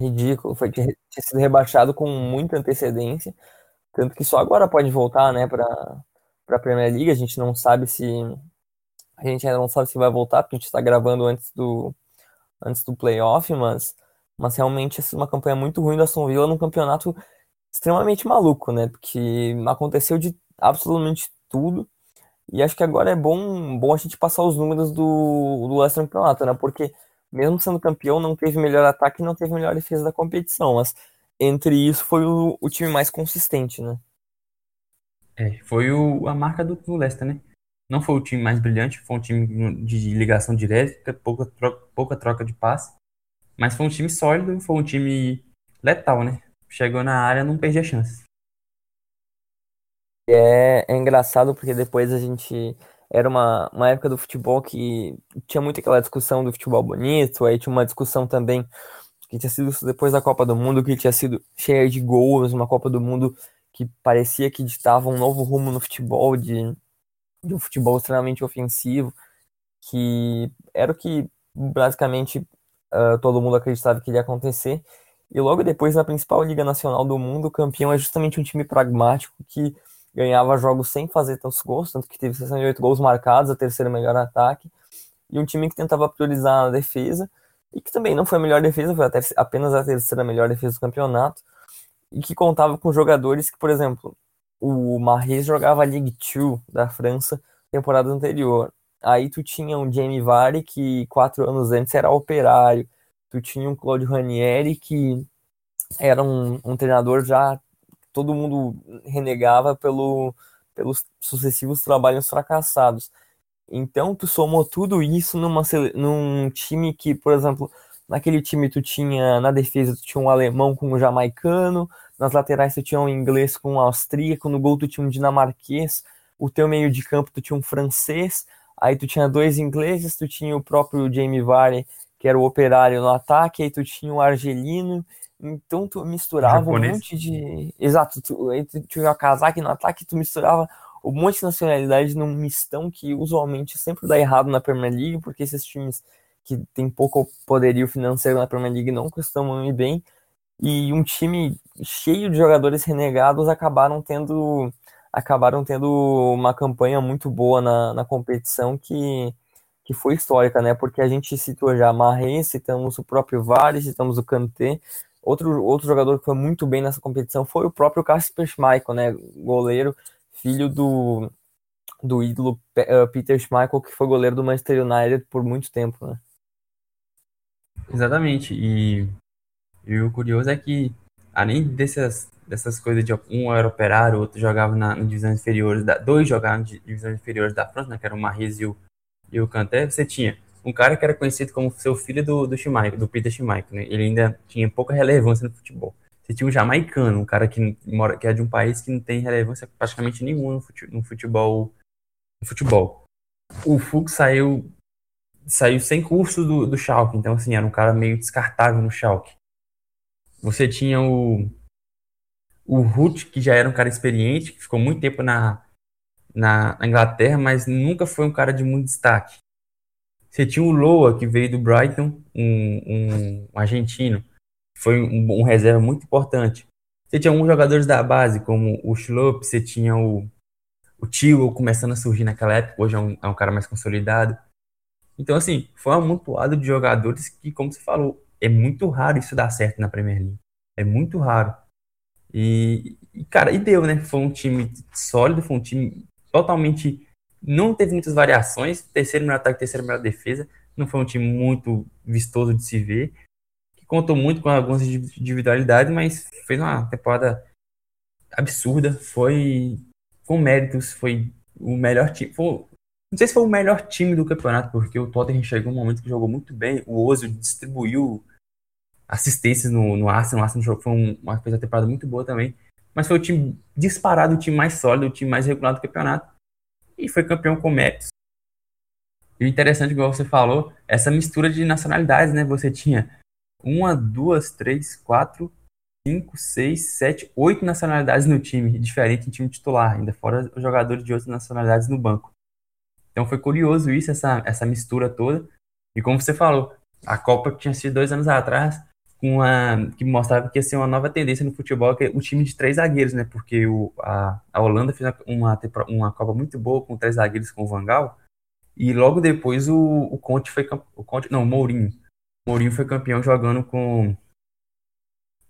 Ridículo. Foi tinha sido rebaixado com muita antecedência. Tanto que só agora pode voltar, né, para a Premier League. A gente não sabe se a gente ainda não sabe se vai voltar, porque a gente está gravando antes do, antes do playoff, mas, mas realmente essa é uma campanha muito ruim da Aston Villa num campeonato extremamente maluco, né? Porque aconteceu de absolutamente tudo. E acho que agora é bom, bom a gente passar os números do, do campeonato, né? Porque mesmo sendo campeão, não teve melhor ataque e não teve melhor defesa da competição. Mas entre isso foi o, o time mais consistente, né? É, foi o, a marca do, do Leicester, né? Não foi o time mais brilhante, foi um time de ligação direta, pouca troca, pouca troca de passe. Mas foi um time sólido, foi um time letal, né? Chegou na área, não perdia chance. É, é engraçado porque depois a gente. Era uma, uma época do futebol que tinha muito aquela discussão do futebol bonito, aí tinha uma discussão também que tinha sido depois da Copa do Mundo, que tinha sido cheia de gols, uma Copa do Mundo que parecia que ditava um novo rumo no futebol, de, de um futebol extremamente ofensivo, que era o que basicamente uh, todo mundo acreditava que iria acontecer. E logo depois, na principal liga nacional do mundo, o campeão é justamente um time pragmático que ganhava jogos sem fazer tantos gols, tanto que teve 68 gols marcados, a terceira melhor ataque, e um time que tentava priorizar a defesa, e que também não foi a melhor defesa, foi apenas a terceira melhor defesa do campeonato, e que contava com jogadores que, por exemplo, o Mahrez jogava a Ligue 2 da França temporada anterior. Aí tu tinha um Jamie Vardy que quatro anos antes era operário. Tu tinha um Claudio Ranieri que era um, um treinador já todo mundo renegava pelo, pelos sucessivos trabalhos fracassados. Então tu somou tudo isso numa, num time que, por exemplo, naquele time tu tinha na defesa tu tinha um alemão com um jamaicano, nas laterais tu tinha um inglês com um austríaco, no gol tu tinha um dinamarquês, o teu meio de campo tu tinha um francês, aí tu tinha dois ingleses, tu tinha o próprio Jamie Vardy, que era o operário no ataque, aí tu tinha o argelino, então tu misturava um monte de. Exato, tu, tinha o casaque no ataque, tu misturava um monte de nacionalidade num mistão que usualmente sempre dá errado na Premier League, porque esses times que tem pouco poderio financeiro na Premier League não costumam ir bem. E um time cheio de jogadores renegados acabaram tendo acabaram tendo uma campanha muito boa na, na competição que, que foi histórica, né? Porque a gente citou já Marres, citamos o próprio Vares, citamos o Kanté. Outro, outro jogador que foi muito bem nessa competição foi o próprio Casper Schmeichel, né? Goleiro, filho do, do ídolo eh, Peter Schmeichel, que foi goleiro do Manchester United por muito tempo, né? Exatamente. E, e o curioso é que, além dessas, dessas coisas de um era operário, outro jogava na, na divisões inferiores, da, dois jogavam na divisões inferiores da França, né, que era o Mahrez e o, e o você tinha um cara que era conhecido como seu filho do, do Schmeichel, do Peter Schmeichel, né? Ele ainda tinha pouca relevância no futebol. Você tinha um jamaicano, um cara que mora que é de um país que não tem relevância praticamente nenhuma no futebol, no futebol. No futebol. O Fux saiu saiu sem curso do, do Schalke, então assim, era um cara meio descartável no Schalke. Você tinha o o Ruth, que já era um cara experiente, que ficou muito tempo na, na Inglaterra, mas nunca foi um cara de muito destaque. Você tinha o Loa, que veio do Brighton, um, um argentino, foi um, um, reserva muito importante. Você tinha alguns jogadores da base, como o Schlupp, você tinha o, o Tio começando a surgir naquela época, hoje é um, é um cara mais consolidado. Então, assim, foi um amontoado de jogadores que, como você falou, é muito raro isso dar certo na Premier League. É muito raro. E, e, cara, e deu, né? Foi um time sólido, foi um time totalmente. Não teve muitas variações. Terceiro melhor ataque, terceiro melhor defesa. Não foi um time muito vistoso de se ver. Que contou muito com algumas individualidades, mas fez uma temporada absurda. Foi com méritos, foi o melhor time. Foi, não sei se foi o melhor time do campeonato, porque o Tottenham chegou um momento que jogou muito bem. O Ozil distribuiu assistências no, no Arsenal. O Arsenal foi um, uma, temporada muito boa também. Mas foi o time disparado, o time mais sólido, o time mais regular do campeonato. E foi campeão com méritos. E o interessante, igual você falou, essa mistura de nacionalidades, né? Você tinha uma, duas, três, quatro, cinco, seis, sete, oito nacionalidades no time, diferente em time titular, ainda fora os jogadores de outras nacionalidades no banco. Então foi curioso isso, essa, essa mistura toda. E como você falou, a Copa tinha sido dois anos atrás, com a, que mostrava que ia ser uma nova tendência no futebol, que é o time de três zagueiros, né? Porque o, a, a Holanda fez uma, uma Copa muito boa com três zagueiros com o Vangal. E logo depois o, o Conte foi o Conte, não, o Mourinho. O Mourinho foi campeão jogando com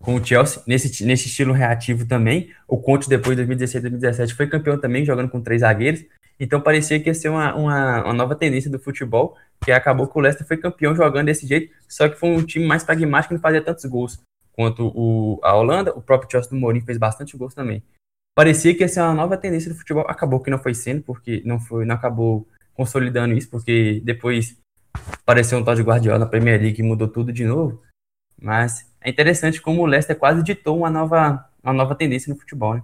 com o Chelsea, nesse, nesse estilo reativo também. O Conte, depois de 2016 2017, foi campeão também, jogando com três zagueiros. Então parecia que ia ser uma, uma, uma, nova tendência do futebol, que acabou que o Leicester foi campeão jogando desse jeito, só que foi um time mais pragmático não fazia tantos gols quanto o, a Holanda. O próprio Chelsea do Mourinho fez bastante gols também. Parecia que ia ser uma nova tendência do futebol, acabou que não foi sendo, porque não foi, não acabou consolidando isso, porque depois apareceu um tal de Guardiola na Premier League e mudou tudo de novo. Mas é interessante como o Leicester quase ditou uma nova, uma nova tendência no futebol, né?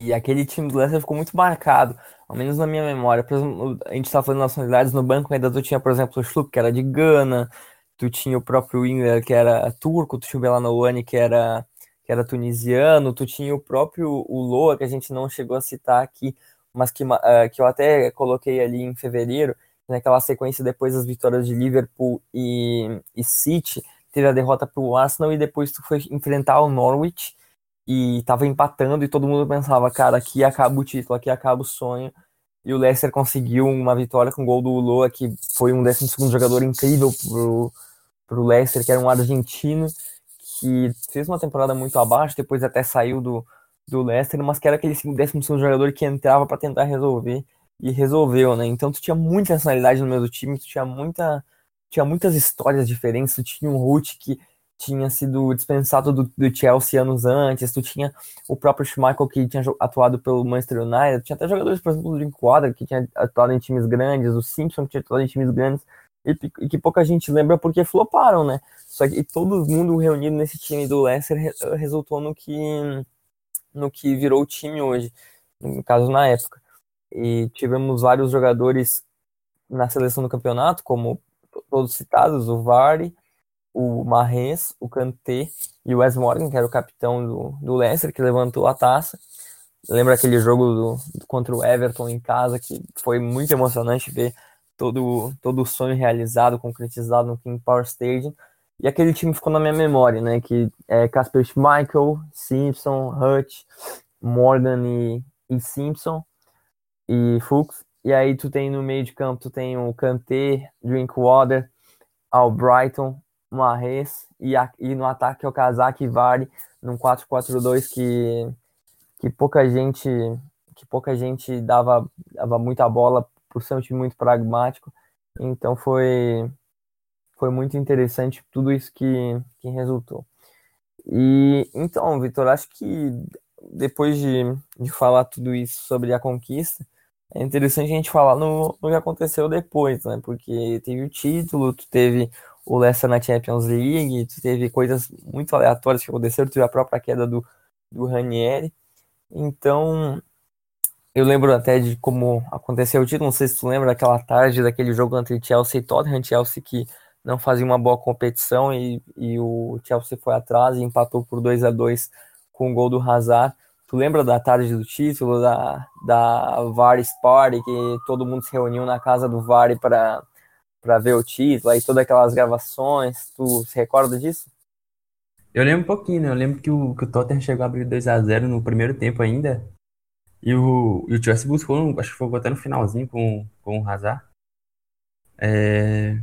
E aquele time do Leicester ficou muito marcado, ao menos na minha memória. Exemplo, a gente estava falando nacionalidades no banco, ainda tu tinha, por exemplo, o Schlupp, que era de Gana, tu tinha o próprio Winger, que era turco, tu tinha o Belanouani, que era, que era tunisiano, tu tinha o próprio o Loa, que a gente não chegou a citar aqui, mas que, uh, que eu até coloquei ali em fevereiro, naquela sequência depois das vitórias de Liverpool e, e City, teve a derrota para o Arsenal e depois tu foi enfrentar o Norwich e tava empatando e todo mundo pensava, cara, aqui acaba o título, aqui acaba o sonho. E o Leicester conseguiu uma vitória com o gol do Uloa, que foi um 12 jogador incrível pro, pro Leicester, que era um argentino, que fez uma temporada muito abaixo, depois até saiu do, do Leicester, mas que era aquele 12 jogador que entrava para tentar resolver e resolveu, né? Então tu tinha muita nacionalidade no meio do time, tu tinha muita tinha muitas histórias diferentes, tu tinha um Ruth que tinha sido dispensado do, do, Chelsea anos antes, tu tinha o próprio Schmeichel que tinha atuado pelo Manchester United, tinha até jogadores, por exemplo, do Drinkwater que tinha atuado em times grandes, o Simpson que tinha atuado em times grandes, e, e, que pouca gente lembra porque floparam, né? Só que todo mundo reunido nesse time do Leicester re, resultou no que no que virou o time hoje, no caso na época. E tivemos vários jogadores na seleção do campeonato, como todos citados, o Vardy, o Marres, o Kanté e o Wes Morgan, que era o capitão do, do Leicester, que levantou a taça. Lembra aquele jogo do, contra o Everton em casa, que foi muito emocionante ver todo, todo o sonho realizado, concretizado no King Power Stadium. E aquele time ficou na minha memória, né? Que é Casper Schmeichel, Simpson, Hutch, Morgan e, e Simpson e Fuchs. E aí tu tem no meio de campo, tu tem o Kanté, Drinkwater, Albrighton, Marres e, a, e no ataque é o Kazak num 4-4-2 que, que pouca gente que pouca gente dava, dava muita bola por ser um time muito pragmático. Então foi foi muito interessante tudo isso que, que resultou. E então, Vitor, acho que depois de, de falar tudo isso sobre a conquista, é interessante a gente falar no, no que aconteceu depois, né? Porque teve o título, tu teve o Leicester na Champions League, tu teve coisas muito aleatórias que aconteceram, tu teve a própria queda do, do Ranieri. Então, eu lembro até de como aconteceu o título, não sei se tu lembra daquela tarde daquele jogo entre Chelsea e Tottenham, Chelsea que não fazia uma boa competição e, e o Chelsea foi atrás e empatou por 2 a 2 com o gol do Hazard. Tu lembra da tarde do título, da, da Vares Party, que todo mundo se reuniu na casa do Vare para ver o título, aí todas aquelas gravações, tu se recorda disso? Eu lembro um pouquinho, né? Eu lembro que o, que o Tottenham chegou a abrir 2 a 0 no primeiro tempo ainda, e o, e o Chelsea buscou, acho que foi até no finalzinho com, com o Hazard. É...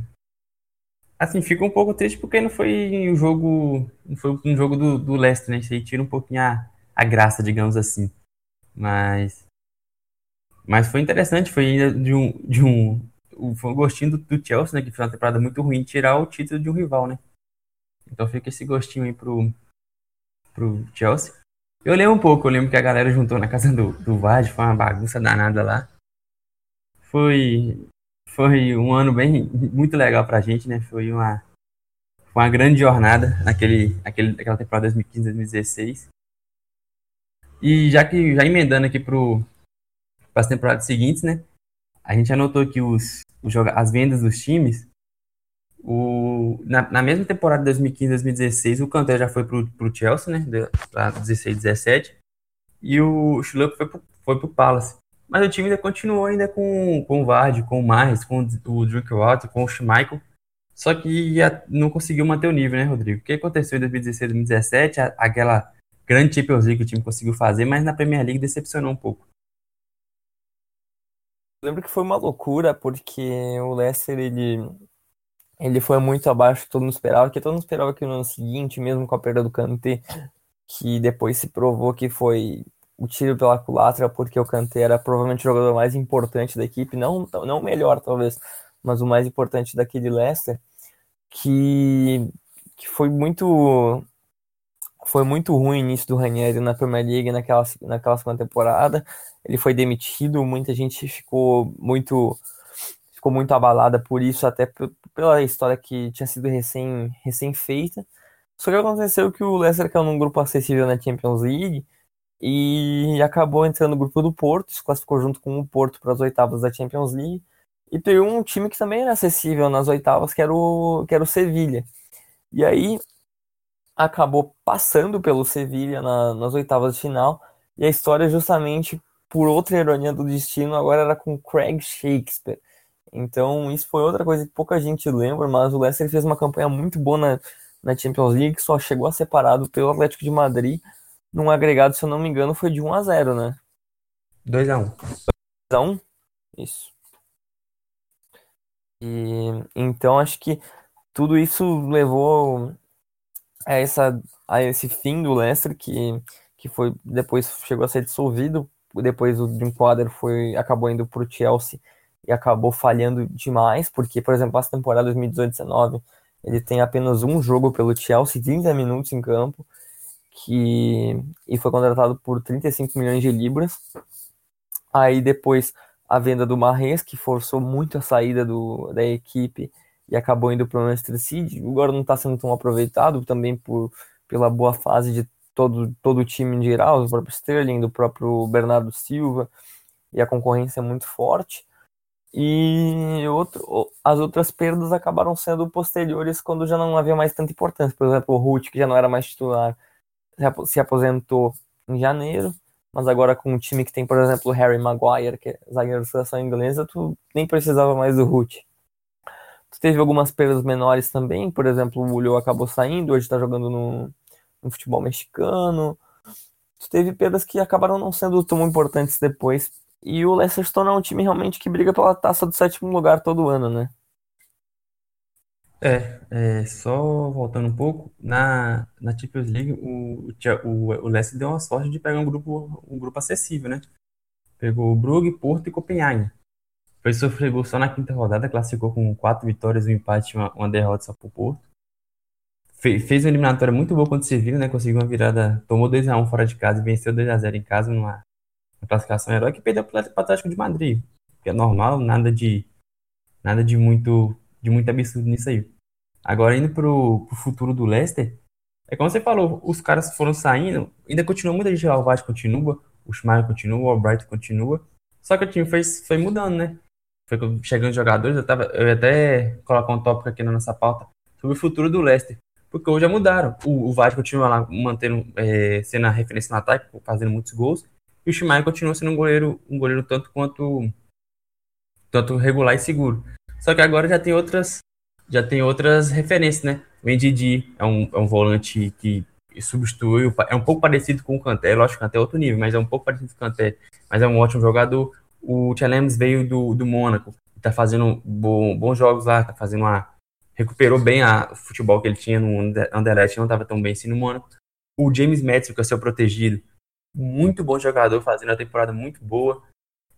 Assim, fica um pouco triste porque não foi um jogo, não foi um jogo do, do Leicester, né? Isso aí tira um pouquinho a, a graça, digamos assim. Mas mas foi interessante, foi de um de um foi um gostinho do, do Chelsea, né, que foi uma temporada muito ruim, tirar o título de um rival, né? Então fica esse gostinho aí pro pro Chelsea. Eu lembro um pouco, eu lembro que a galera juntou na casa do, do Vard, foi uma bagunça danada lá. Foi foi um ano bem muito legal pra gente, né? Foi uma uma grande jornada naquele, naquele, naquela temporada 2015, 2016. E já que já emendando aqui para as temporadas seguintes, né? A gente anotou que os, os as vendas dos times, o, na, na mesma temporada 2015-2016, o Kanté já foi para o Chelsea, né? Para 16-17, e o Schlupp foi para foi o Palace. Mas o time ainda continuou ainda com, com o Vardy, com o Marres, com o Drinkwater, com o Schmeichel, só que não conseguiu manter o nível, né, Rodrigo? O que aconteceu em 2016 2017? Aquela grande Champions League que o time conseguiu fazer, mas na Premier League decepcionou um pouco. Eu lembro que foi uma loucura, porque o Leicester, ele, ele foi muito abaixo todo mundo esperava, que todo mundo esperava que no ano seguinte, mesmo com a perda do Kanté, que depois se provou que foi o tiro pela culatra, porque o Kanté era provavelmente o jogador mais importante da equipe, não, não o melhor talvez, mas o mais importante daquele Leicester, que, que foi muito foi muito ruim o início do Ranieri na Premier League naquela, naquela segunda temporada. Ele foi demitido, muita gente ficou muito ficou muito abalada por isso, até pela história que tinha sido recém, recém feita. Só que aconteceu que o Leicester caiu num grupo acessível na Champions League e acabou entrando no grupo do Porto, se classificou junto com o Porto para as oitavas da Champions League e pegou um time que também era acessível nas oitavas, que era o, que era o Sevilha. E aí acabou passando pelo Sevilla na, nas oitavas de final. E a história, justamente por outra ironia do destino, agora era com Craig Shakespeare. Então, isso foi outra coisa que pouca gente lembra, mas o Leicester fez uma campanha muito boa na, na Champions League, só chegou a ser parado pelo Atlético de Madrid num agregado, se eu não me engano, foi de 1 a 0 né? 2x1. 2x1? Isso. E, então, acho que tudo isso levou a, essa, a esse fim do Leicester, que, que foi depois chegou a ser dissolvido, depois o Drinkwater foi, acabou indo para o Chelsea e acabou falhando demais, porque, por exemplo, essa temporada 2018-19, ele tem apenas um jogo pelo Chelsea, 30 minutos em campo, que e foi contratado por 35 milhões de libras. Aí depois a venda do Marres, que forçou muito a saída do, da equipe e acabou indo para o Manchester City. Agora não está sendo tão aproveitado também por, pela boa fase de todo, todo o time em geral, do próprio Sterling, do próprio Bernardo Silva, e a concorrência é muito forte. E outro, as outras perdas acabaram sendo posteriores quando já não havia mais tanta importância. Por exemplo, o Ruth, que já não era mais titular, se aposentou em janeiro, mas agora com um time que tem, por exemplo, Harry Maguire, que é zagueiro da seleção inglesa, tu nem precisava mais do Ruth. Teve algumas perdas menores também, por exemplo, o Julio acabou saindo, hoje está jogando no, no futebol mexicano. Teve perdas que acabaram não sendo tão importantes depois e o Leicester se tornou um time realmente que briga pela taça do sétimo lugar todo ano, né? É, é, só voltando um pouco, na, na Champions League, o, o, o Leicester deu uma sorte de pegar um grupo, um grupo acessível, né? Pegou o Brugge, Porto e Copenhague. Foi sofrer gol só na quinta rodada, classificou com quatro vitórias, um empate e uma, uma derrota só pro Porto. Fe, fez uma eliminatória muito boa contra o Sevilla, né? Conseguiu uma virada, tomou 2x1 fora de casa e venceu 2x0 em casa numa a classificação herói que perdeu para o Atlético de Madrid. Que é normal, nada de nada de muito de muito absurdo nisso aí. Agora indo pro, pro futuro do Leicester, é como você falou, os caras foram saindo, ainda continua muita gente o Vasco continua, o Schumacher continua, o Albright continua, só que o time foi, foi mudando, né? Foi chegando jogadores, eu, tava, eu ia até colocar um tópico aqui na nossa pauta sobre o futuro do Leicester, porque hoje já mudaram. O, o Vasco continua lá mantendo, é, sendo a referência no ataque, fazendo muitos gols, e o Schumacher continua sendo um goleiro, um goleiro tanto quanto tanto regular e seguro. Só que agora já tem outras já tem outras referências, né? O Ndidi é um, é um volante que substitui, é um pouco parecido com o Kanté, lógico que o Kanté é outro nível, mas é um pouco parecido com o Kanté, mas é um ótimo jogador. O Tchalems veio do, do Mônaco, tá fazendo bom, bons jogos lá, tá fazendo uma recuperou bem a, o futebol que ele tinha no Anderlecht, não estava tão bem assim no Mônaco. O James Madison, que é seu protegido, muito bom jogador, fazendo uma temporada muito boa.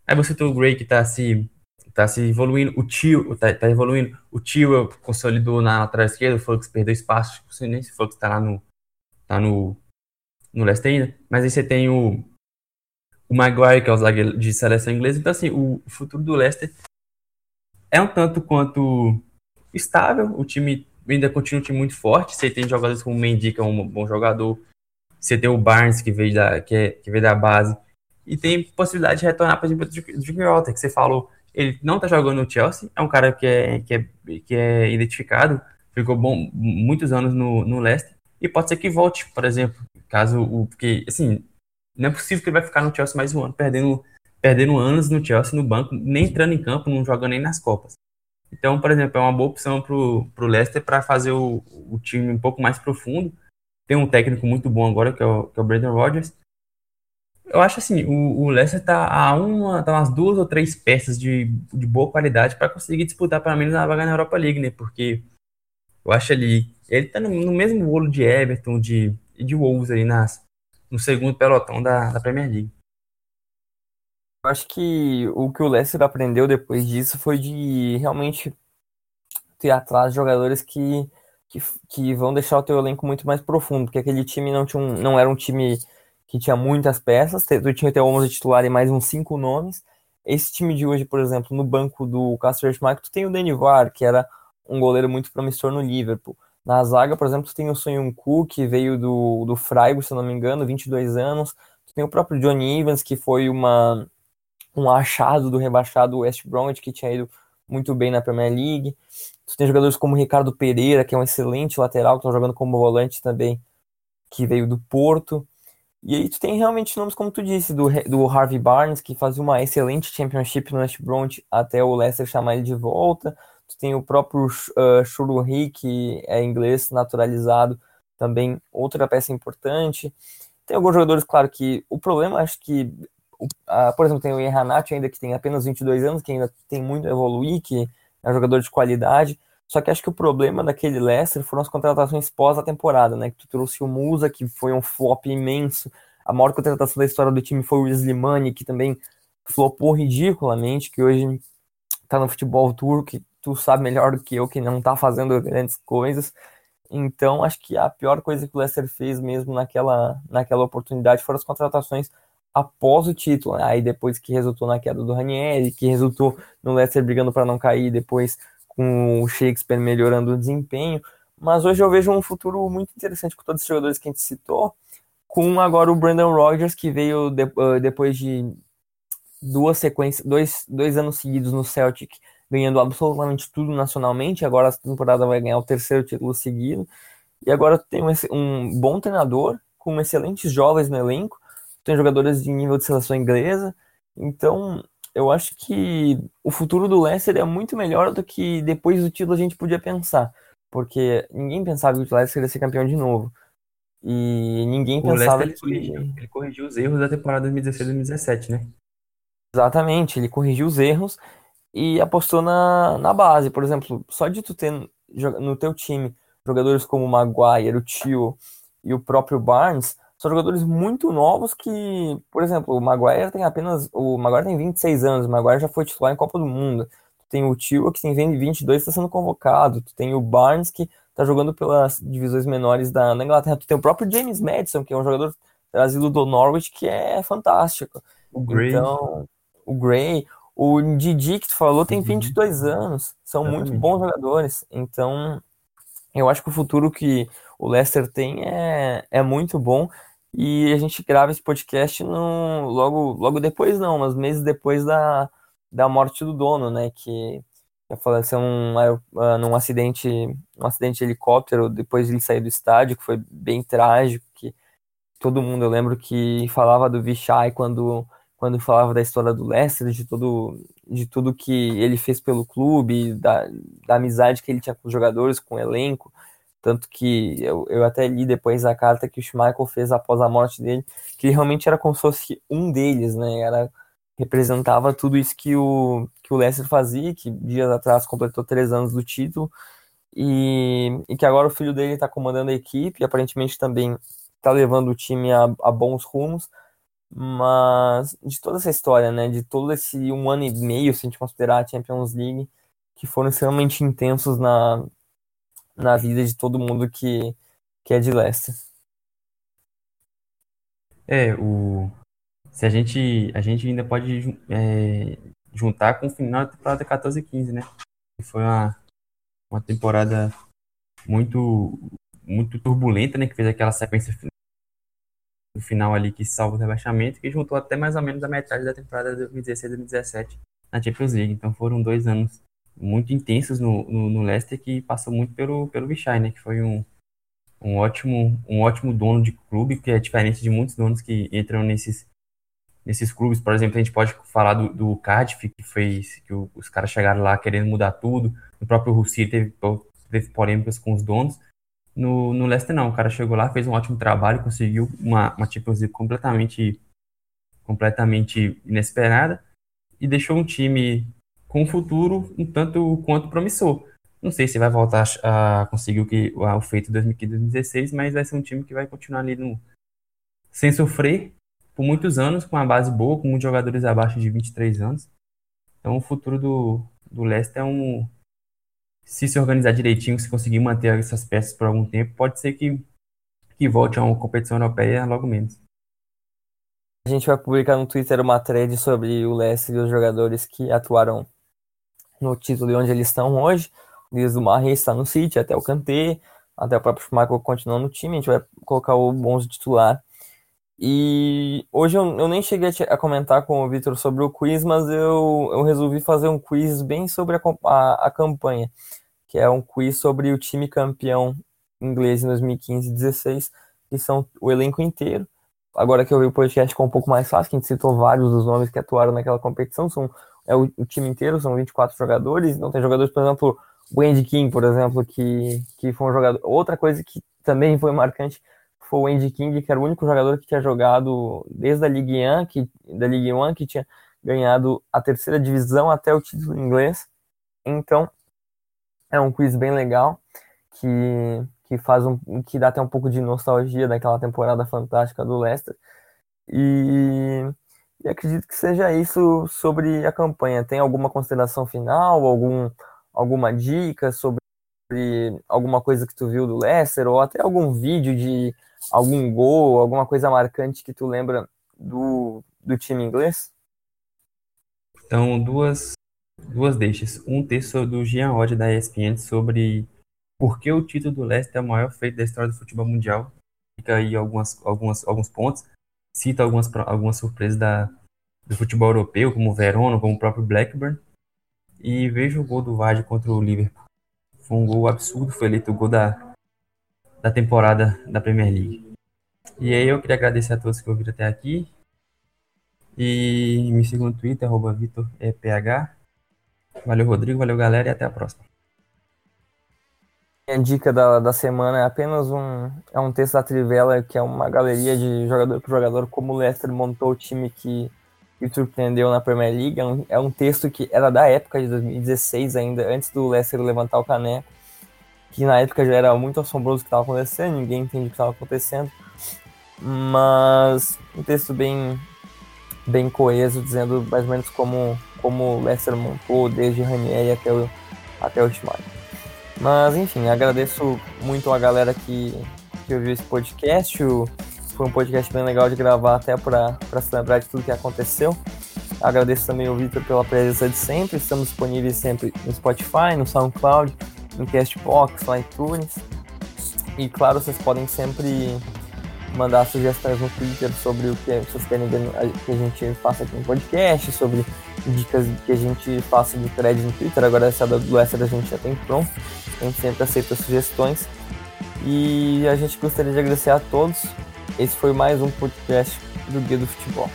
Aí você tem o Gray que tá se, tá se evoluindo, o Tio tá, tá evoluindo, o Tio consolidou na lateral esquerda, o Flux perdeu espaço, não sei nem se o Flux tá lá no, tá no, no leste ainda, mas aí você tem o, o Maguire, que é o zagueiro de seleção inglesa, então assim, o futuro do Leicester é um tanto quanto estável, o time ainda continua um time muito forte, você tem jogadores como o Mendy, que é um bom jogador, você tem o Barnes, que veio da, que, é, que veio da base. E tem possibilidade de retornar para o Gibraltar, que você falou. Ele não está jogando no Chelsea, é um cara que é, que é, que é identificado, ficou bom muitos anos no, no Leicester, e pode ser que volte, por exemplo, caso o. Porque, assim, não é possível que ele vai ficar no Chelsea mais um ano, perdendo, perdendo anos no Chelsea, no banco, nem entrando em campo, não jogando nem nas Copas. Então, por exemplo, é uma boa opção para o Leicester para fazer o, o time um pouco mais profundo tem um técnico muito bom agora, que é o, que é o Brandon Rodgers. Eu acho assim, o, o Leicester tá a uma, tá umas duas ou três peças de, de boa qualidade para conseguir disputar pelo menos a vaga na Europa League, né? Porque eu acho ali, ele tá no, no mesmo bolo de Everton, de, de Wolves aí nas, no segundo pelotão da, da Premier League. Eu acho que o que o Leicester aprendeu depois disso foi de realmente ter atrás jogadores que que, que vão deixar o teu elenco muito mais profundo, porque aquele time não, tinha um, não era um time que tinha muitas peças, tu tinha até 11 titular e mais uns cinco nomes. Esse time de hoje, por exemplo, no banco do Casper Schmeichel, tu tem o Denivar, que era um goleiro muito promissor no Liverpool. Na zaga, por exemplo, tu tem o Sonhun Ku, que veio do, do Freiburg, se eu não me engano, 22 anos. Tu tem o próprio Johnny Evans, que foi uma, um achado do rebaixado West Bromwich, que tinha ido muito bem na Premier League. Tu tem jogadores como Ricardo Pereira, que é um excelente lateral, que estão jogando como volante também, que veio do Porto. E aí tu tem realmente nomes, como tu disse, do, do Harvey Barnes, que fazia uma excelente Championship no West Brom até o Leicester chamar ele de volta. Tu tem o próprio uh, Churri, que é inglês naturalizado, também outra peça importante. Tem alguns jogadores, claro, que o problema, acho que, uh, por exemplo, tem o Ihanat ainda que tem apenas 22 anos, que ainda tem muito a evoluir, que é um jogador de qualidade. Só que acho que o problema daquele Leicester foram as contratações pós a temporada, né? Que tu trouxe o Musa, que foi um flop imenso. A maior contratação da história do time foi o Slimani, que também flopou ridiculamente, que hoje tá no futebol turco, que tu sabe melhor do que eu, que não tá fazendo grandes coisas. Então, acho que a pior coisa que o Leicester fez mesmo naquela, naquela oportunidade foram as contratações após o título. Né? Aí depois que resultou na queda do Ranieri, que resultou no Leicester brigando para não cair, depois com o Shakespeare melhorando o desempenho. Mas hoje eu vejo um futuro muito interessante com todos os jogadores que a gente citou, com agora o Brandon Rogers, que veio de, uh, depois de duas sequências, dois, dois anos seguidos no Celtic, ganhando absolutamente tudo nacionalmente. Agora a temporada vai ganhar o terceiro título seguido. E agora tem um, um bom treinador, com excelentes jovens no elenco, tem jogadores de nível de seleção inglesa. Então, eu acho que o futuro do Leicester é muito melhor do que depois do título a gente podia pensar. Porque ninguém pensava que o Leicester ia ser campeão de novo. E ninguém o pensava Leicester, que... ele, corrigiu, ele corrigiu os erros da temporada 2016-2017, né? Exatamente, ele corrigiu os erros e apostou na, na base. Por exemplo, só de tu ter no teu time jogadores como o Maguire, o Tio e o próprio Barnes, são jogadores muito novos que, por exemplo, o Maguire tem apenas. O Maguire tem 26 anos, o Maguire já foi titular em Copa do Mundo. Tu tem o Tio, que tem 22 está sendo convocado. Tu tem o Barnes, que está jogando pelas divisões menores da, da, Inglaterra. Tu tem o próprio James Madison, que é um jogador trazido do Norwich, que é fantástico. O Gray. Então, o Gray. O Didi, que tu falou, tem 22 uhum. anos. São Exatamente. muito bons jogadores. Então, eu acho que o futuro que o Leicester tem é, é muito bom. E a gente grava esse podcast no, logo, logo depois, não, mas meses depois da, da morte do dono, né? Que, faleceu num, uh, num acidente, um acidente de helicóptero depois de ele sair do estádio, que foi bem trágico. Que todo mundo, eu lembro que falava do Vichai quando, quando falava da história do Leicester, de, todo, de tudo que ele fez pelo clube, da, da amizade que ele tinha com os jogadores, com o elenco. Tanto que eu, eu até li depois a carta que o Schmeichel fez após a morte dele, que realmente era como se fosse um deles, né? Era, representava tudo isso que o, que o Leicester fazia, que dias atrás completou três anos do título, e, e que agora o filho dele está comandando a equipe, e aparentemente também está levando o time a, a bons rumos. Mas de toda essa história, né? De todo esse um ano e meio, se a gente considerar a Champions League, que foram extremamente intensos na, na vida de todo mundo que, que é de Leicester. É, o... se a gente, a gente ainda pode é, juntar com o final da temporada 14 e 15, né? Que foi uma, uma temporada muito, muito turbulenta, né? Que fez aquela sequência no final ali que salva o rebaixamento, que juntou até mais ou menos a metade da temporada de 2016 2017 na Champions League. Então foram dois anos muito intensos no, no, no, Leicester que passou muito pelo, pelo Vichai, né? Que foi um, um, ótimo, um ótimo dono de clube, que é diferente de muitos donos que entram nesses, nesses clubes. Por exemplo, a gente pode falar do, do Cardiff, que fez que o, os caras chegaram lá querendo mudar tudo. O próprio Russi teve, teve polêmicas com os donos. No, no Leicester, não. O cara chegou lá, fez um ótimo trabalho, conseguiu uma, uma Champions League completamente, completamente inesperada e deixou um time com um futuro um tanto quanto promissor. Não sei se vai voltar a conseguir o, que, o feito em 2015 2016, mas vai ser um time que vai continuar ali no, sem sofrer por muitos anos, com uma base boa, com muitos jogadores abaixo de 23 anos. Então o futuro do, do Leicester é um. Se se organizar direitinho, se conseguir manter essas peças por algum tempo, pode ser que, que volte a uma competição europeia logo menos. A gente vai publicar no Twitter uma thread sobre o Leicester e os jogadores que atuaram no título de onde eles estão hoje. Desde o Marre está no City, até o Kanté, até o próprio Schumacher continuando no time. A gente vai colocar o Bonzo titular. E hoje eu, eu nem cheguei a, comentar com o Vitor sobre o quiz, mas eu, eu resolvi fazer um quiz bem sobre a, a, a campanha. Que é um quiz sobre o time campeão inglês em 2015 e 16, que são o elenco inteiro. Agora que eu vi o podcast com um pouco mais fácil, que a gente citou vários dos nomes que atuaram naquela competição, são é o, o time inteiro, são 24 jogadores, não tem jogadores, por exemplo, o Andy King, por exemplo, que, que foi um jogador. Outra coisa que também foi marcante foi o Andy King, que era o único jogador que tinha jogado desde a Ligue 1, que, da Ligue 1, que tinha ganhado a terceira divisão até o título inglês. Então, é um quiz bem legal que, que faz um que dá até um pouco de nostalgia daquela temporada fantástica do Leicester. E, e acredito que seja isso sobre a campanha. Tem alguma consideração final, algum alguma dica sobre alguma coisa que tu viu do Leicester ou até algum vídeo de algum gol, alguma coisa marcante que tu lembra do, do time inglês? Então, duas, duas deixas. Um texto do Jean Odd da ESPN sobre por que o título do Leicester é o maior feito da história do futebol mundial. Fica aí algumas, algumas, alguns pontos. Cita algumas, algumas surpresas da, do futebol europeu, como o Verona, como o próprio Blackburn. E vejo o gol do Vardy contra o Liverpool. Foi um gol absurdo, foi eleito o gol da, da temporada da Premier League. E aí eu queria agradecer a todos que ouviram até aqui. E me sigam no Twitter, arroba VitorEPH. Valeu, Rodrigo. Valeu, galera. E até a próxima. A dica da, da semana é apenas um, é um texto da Trivela, que é uma galeria de jogador por jogador, como o Leicester montou o time que, que surpreendeu na Premier League. É um, é um texto que era da época de 2016 ainda, antes do Leicester levantar o caneco, que na época já era muito assombroso o que estava acontecendo, ninguém entende o que estava acontecendo. Mas um texto bem, bem coeso, dizendo mais ou menos como, como o Leicester montou, desde Ranieri até o, até o Schmeichel. Mas, enfim, agradeço muito a galera que, que ouviu esse podcast. Foi um podcast bem legal de gravar, até para se lembrar de tudo que aconteceu. Agradeço também o Victor pela presença de sempre. Estamos disponíveis sempre no Spotify, no SoundCloud, no Castbox, no iTunes. E, claro, vocês podem sempre mandar sugestões no Twitter sobre o que vocês querem que a gente faça aqui no podcast, sobre dicas que a gente faça de thread no Twitter. Agora essa do Lester a gente já tem pronto. A gente sempre aceita sugestões. E a gente gostaria de agradecer a todos. Esse foi mais um podcast do Guia do Futebol.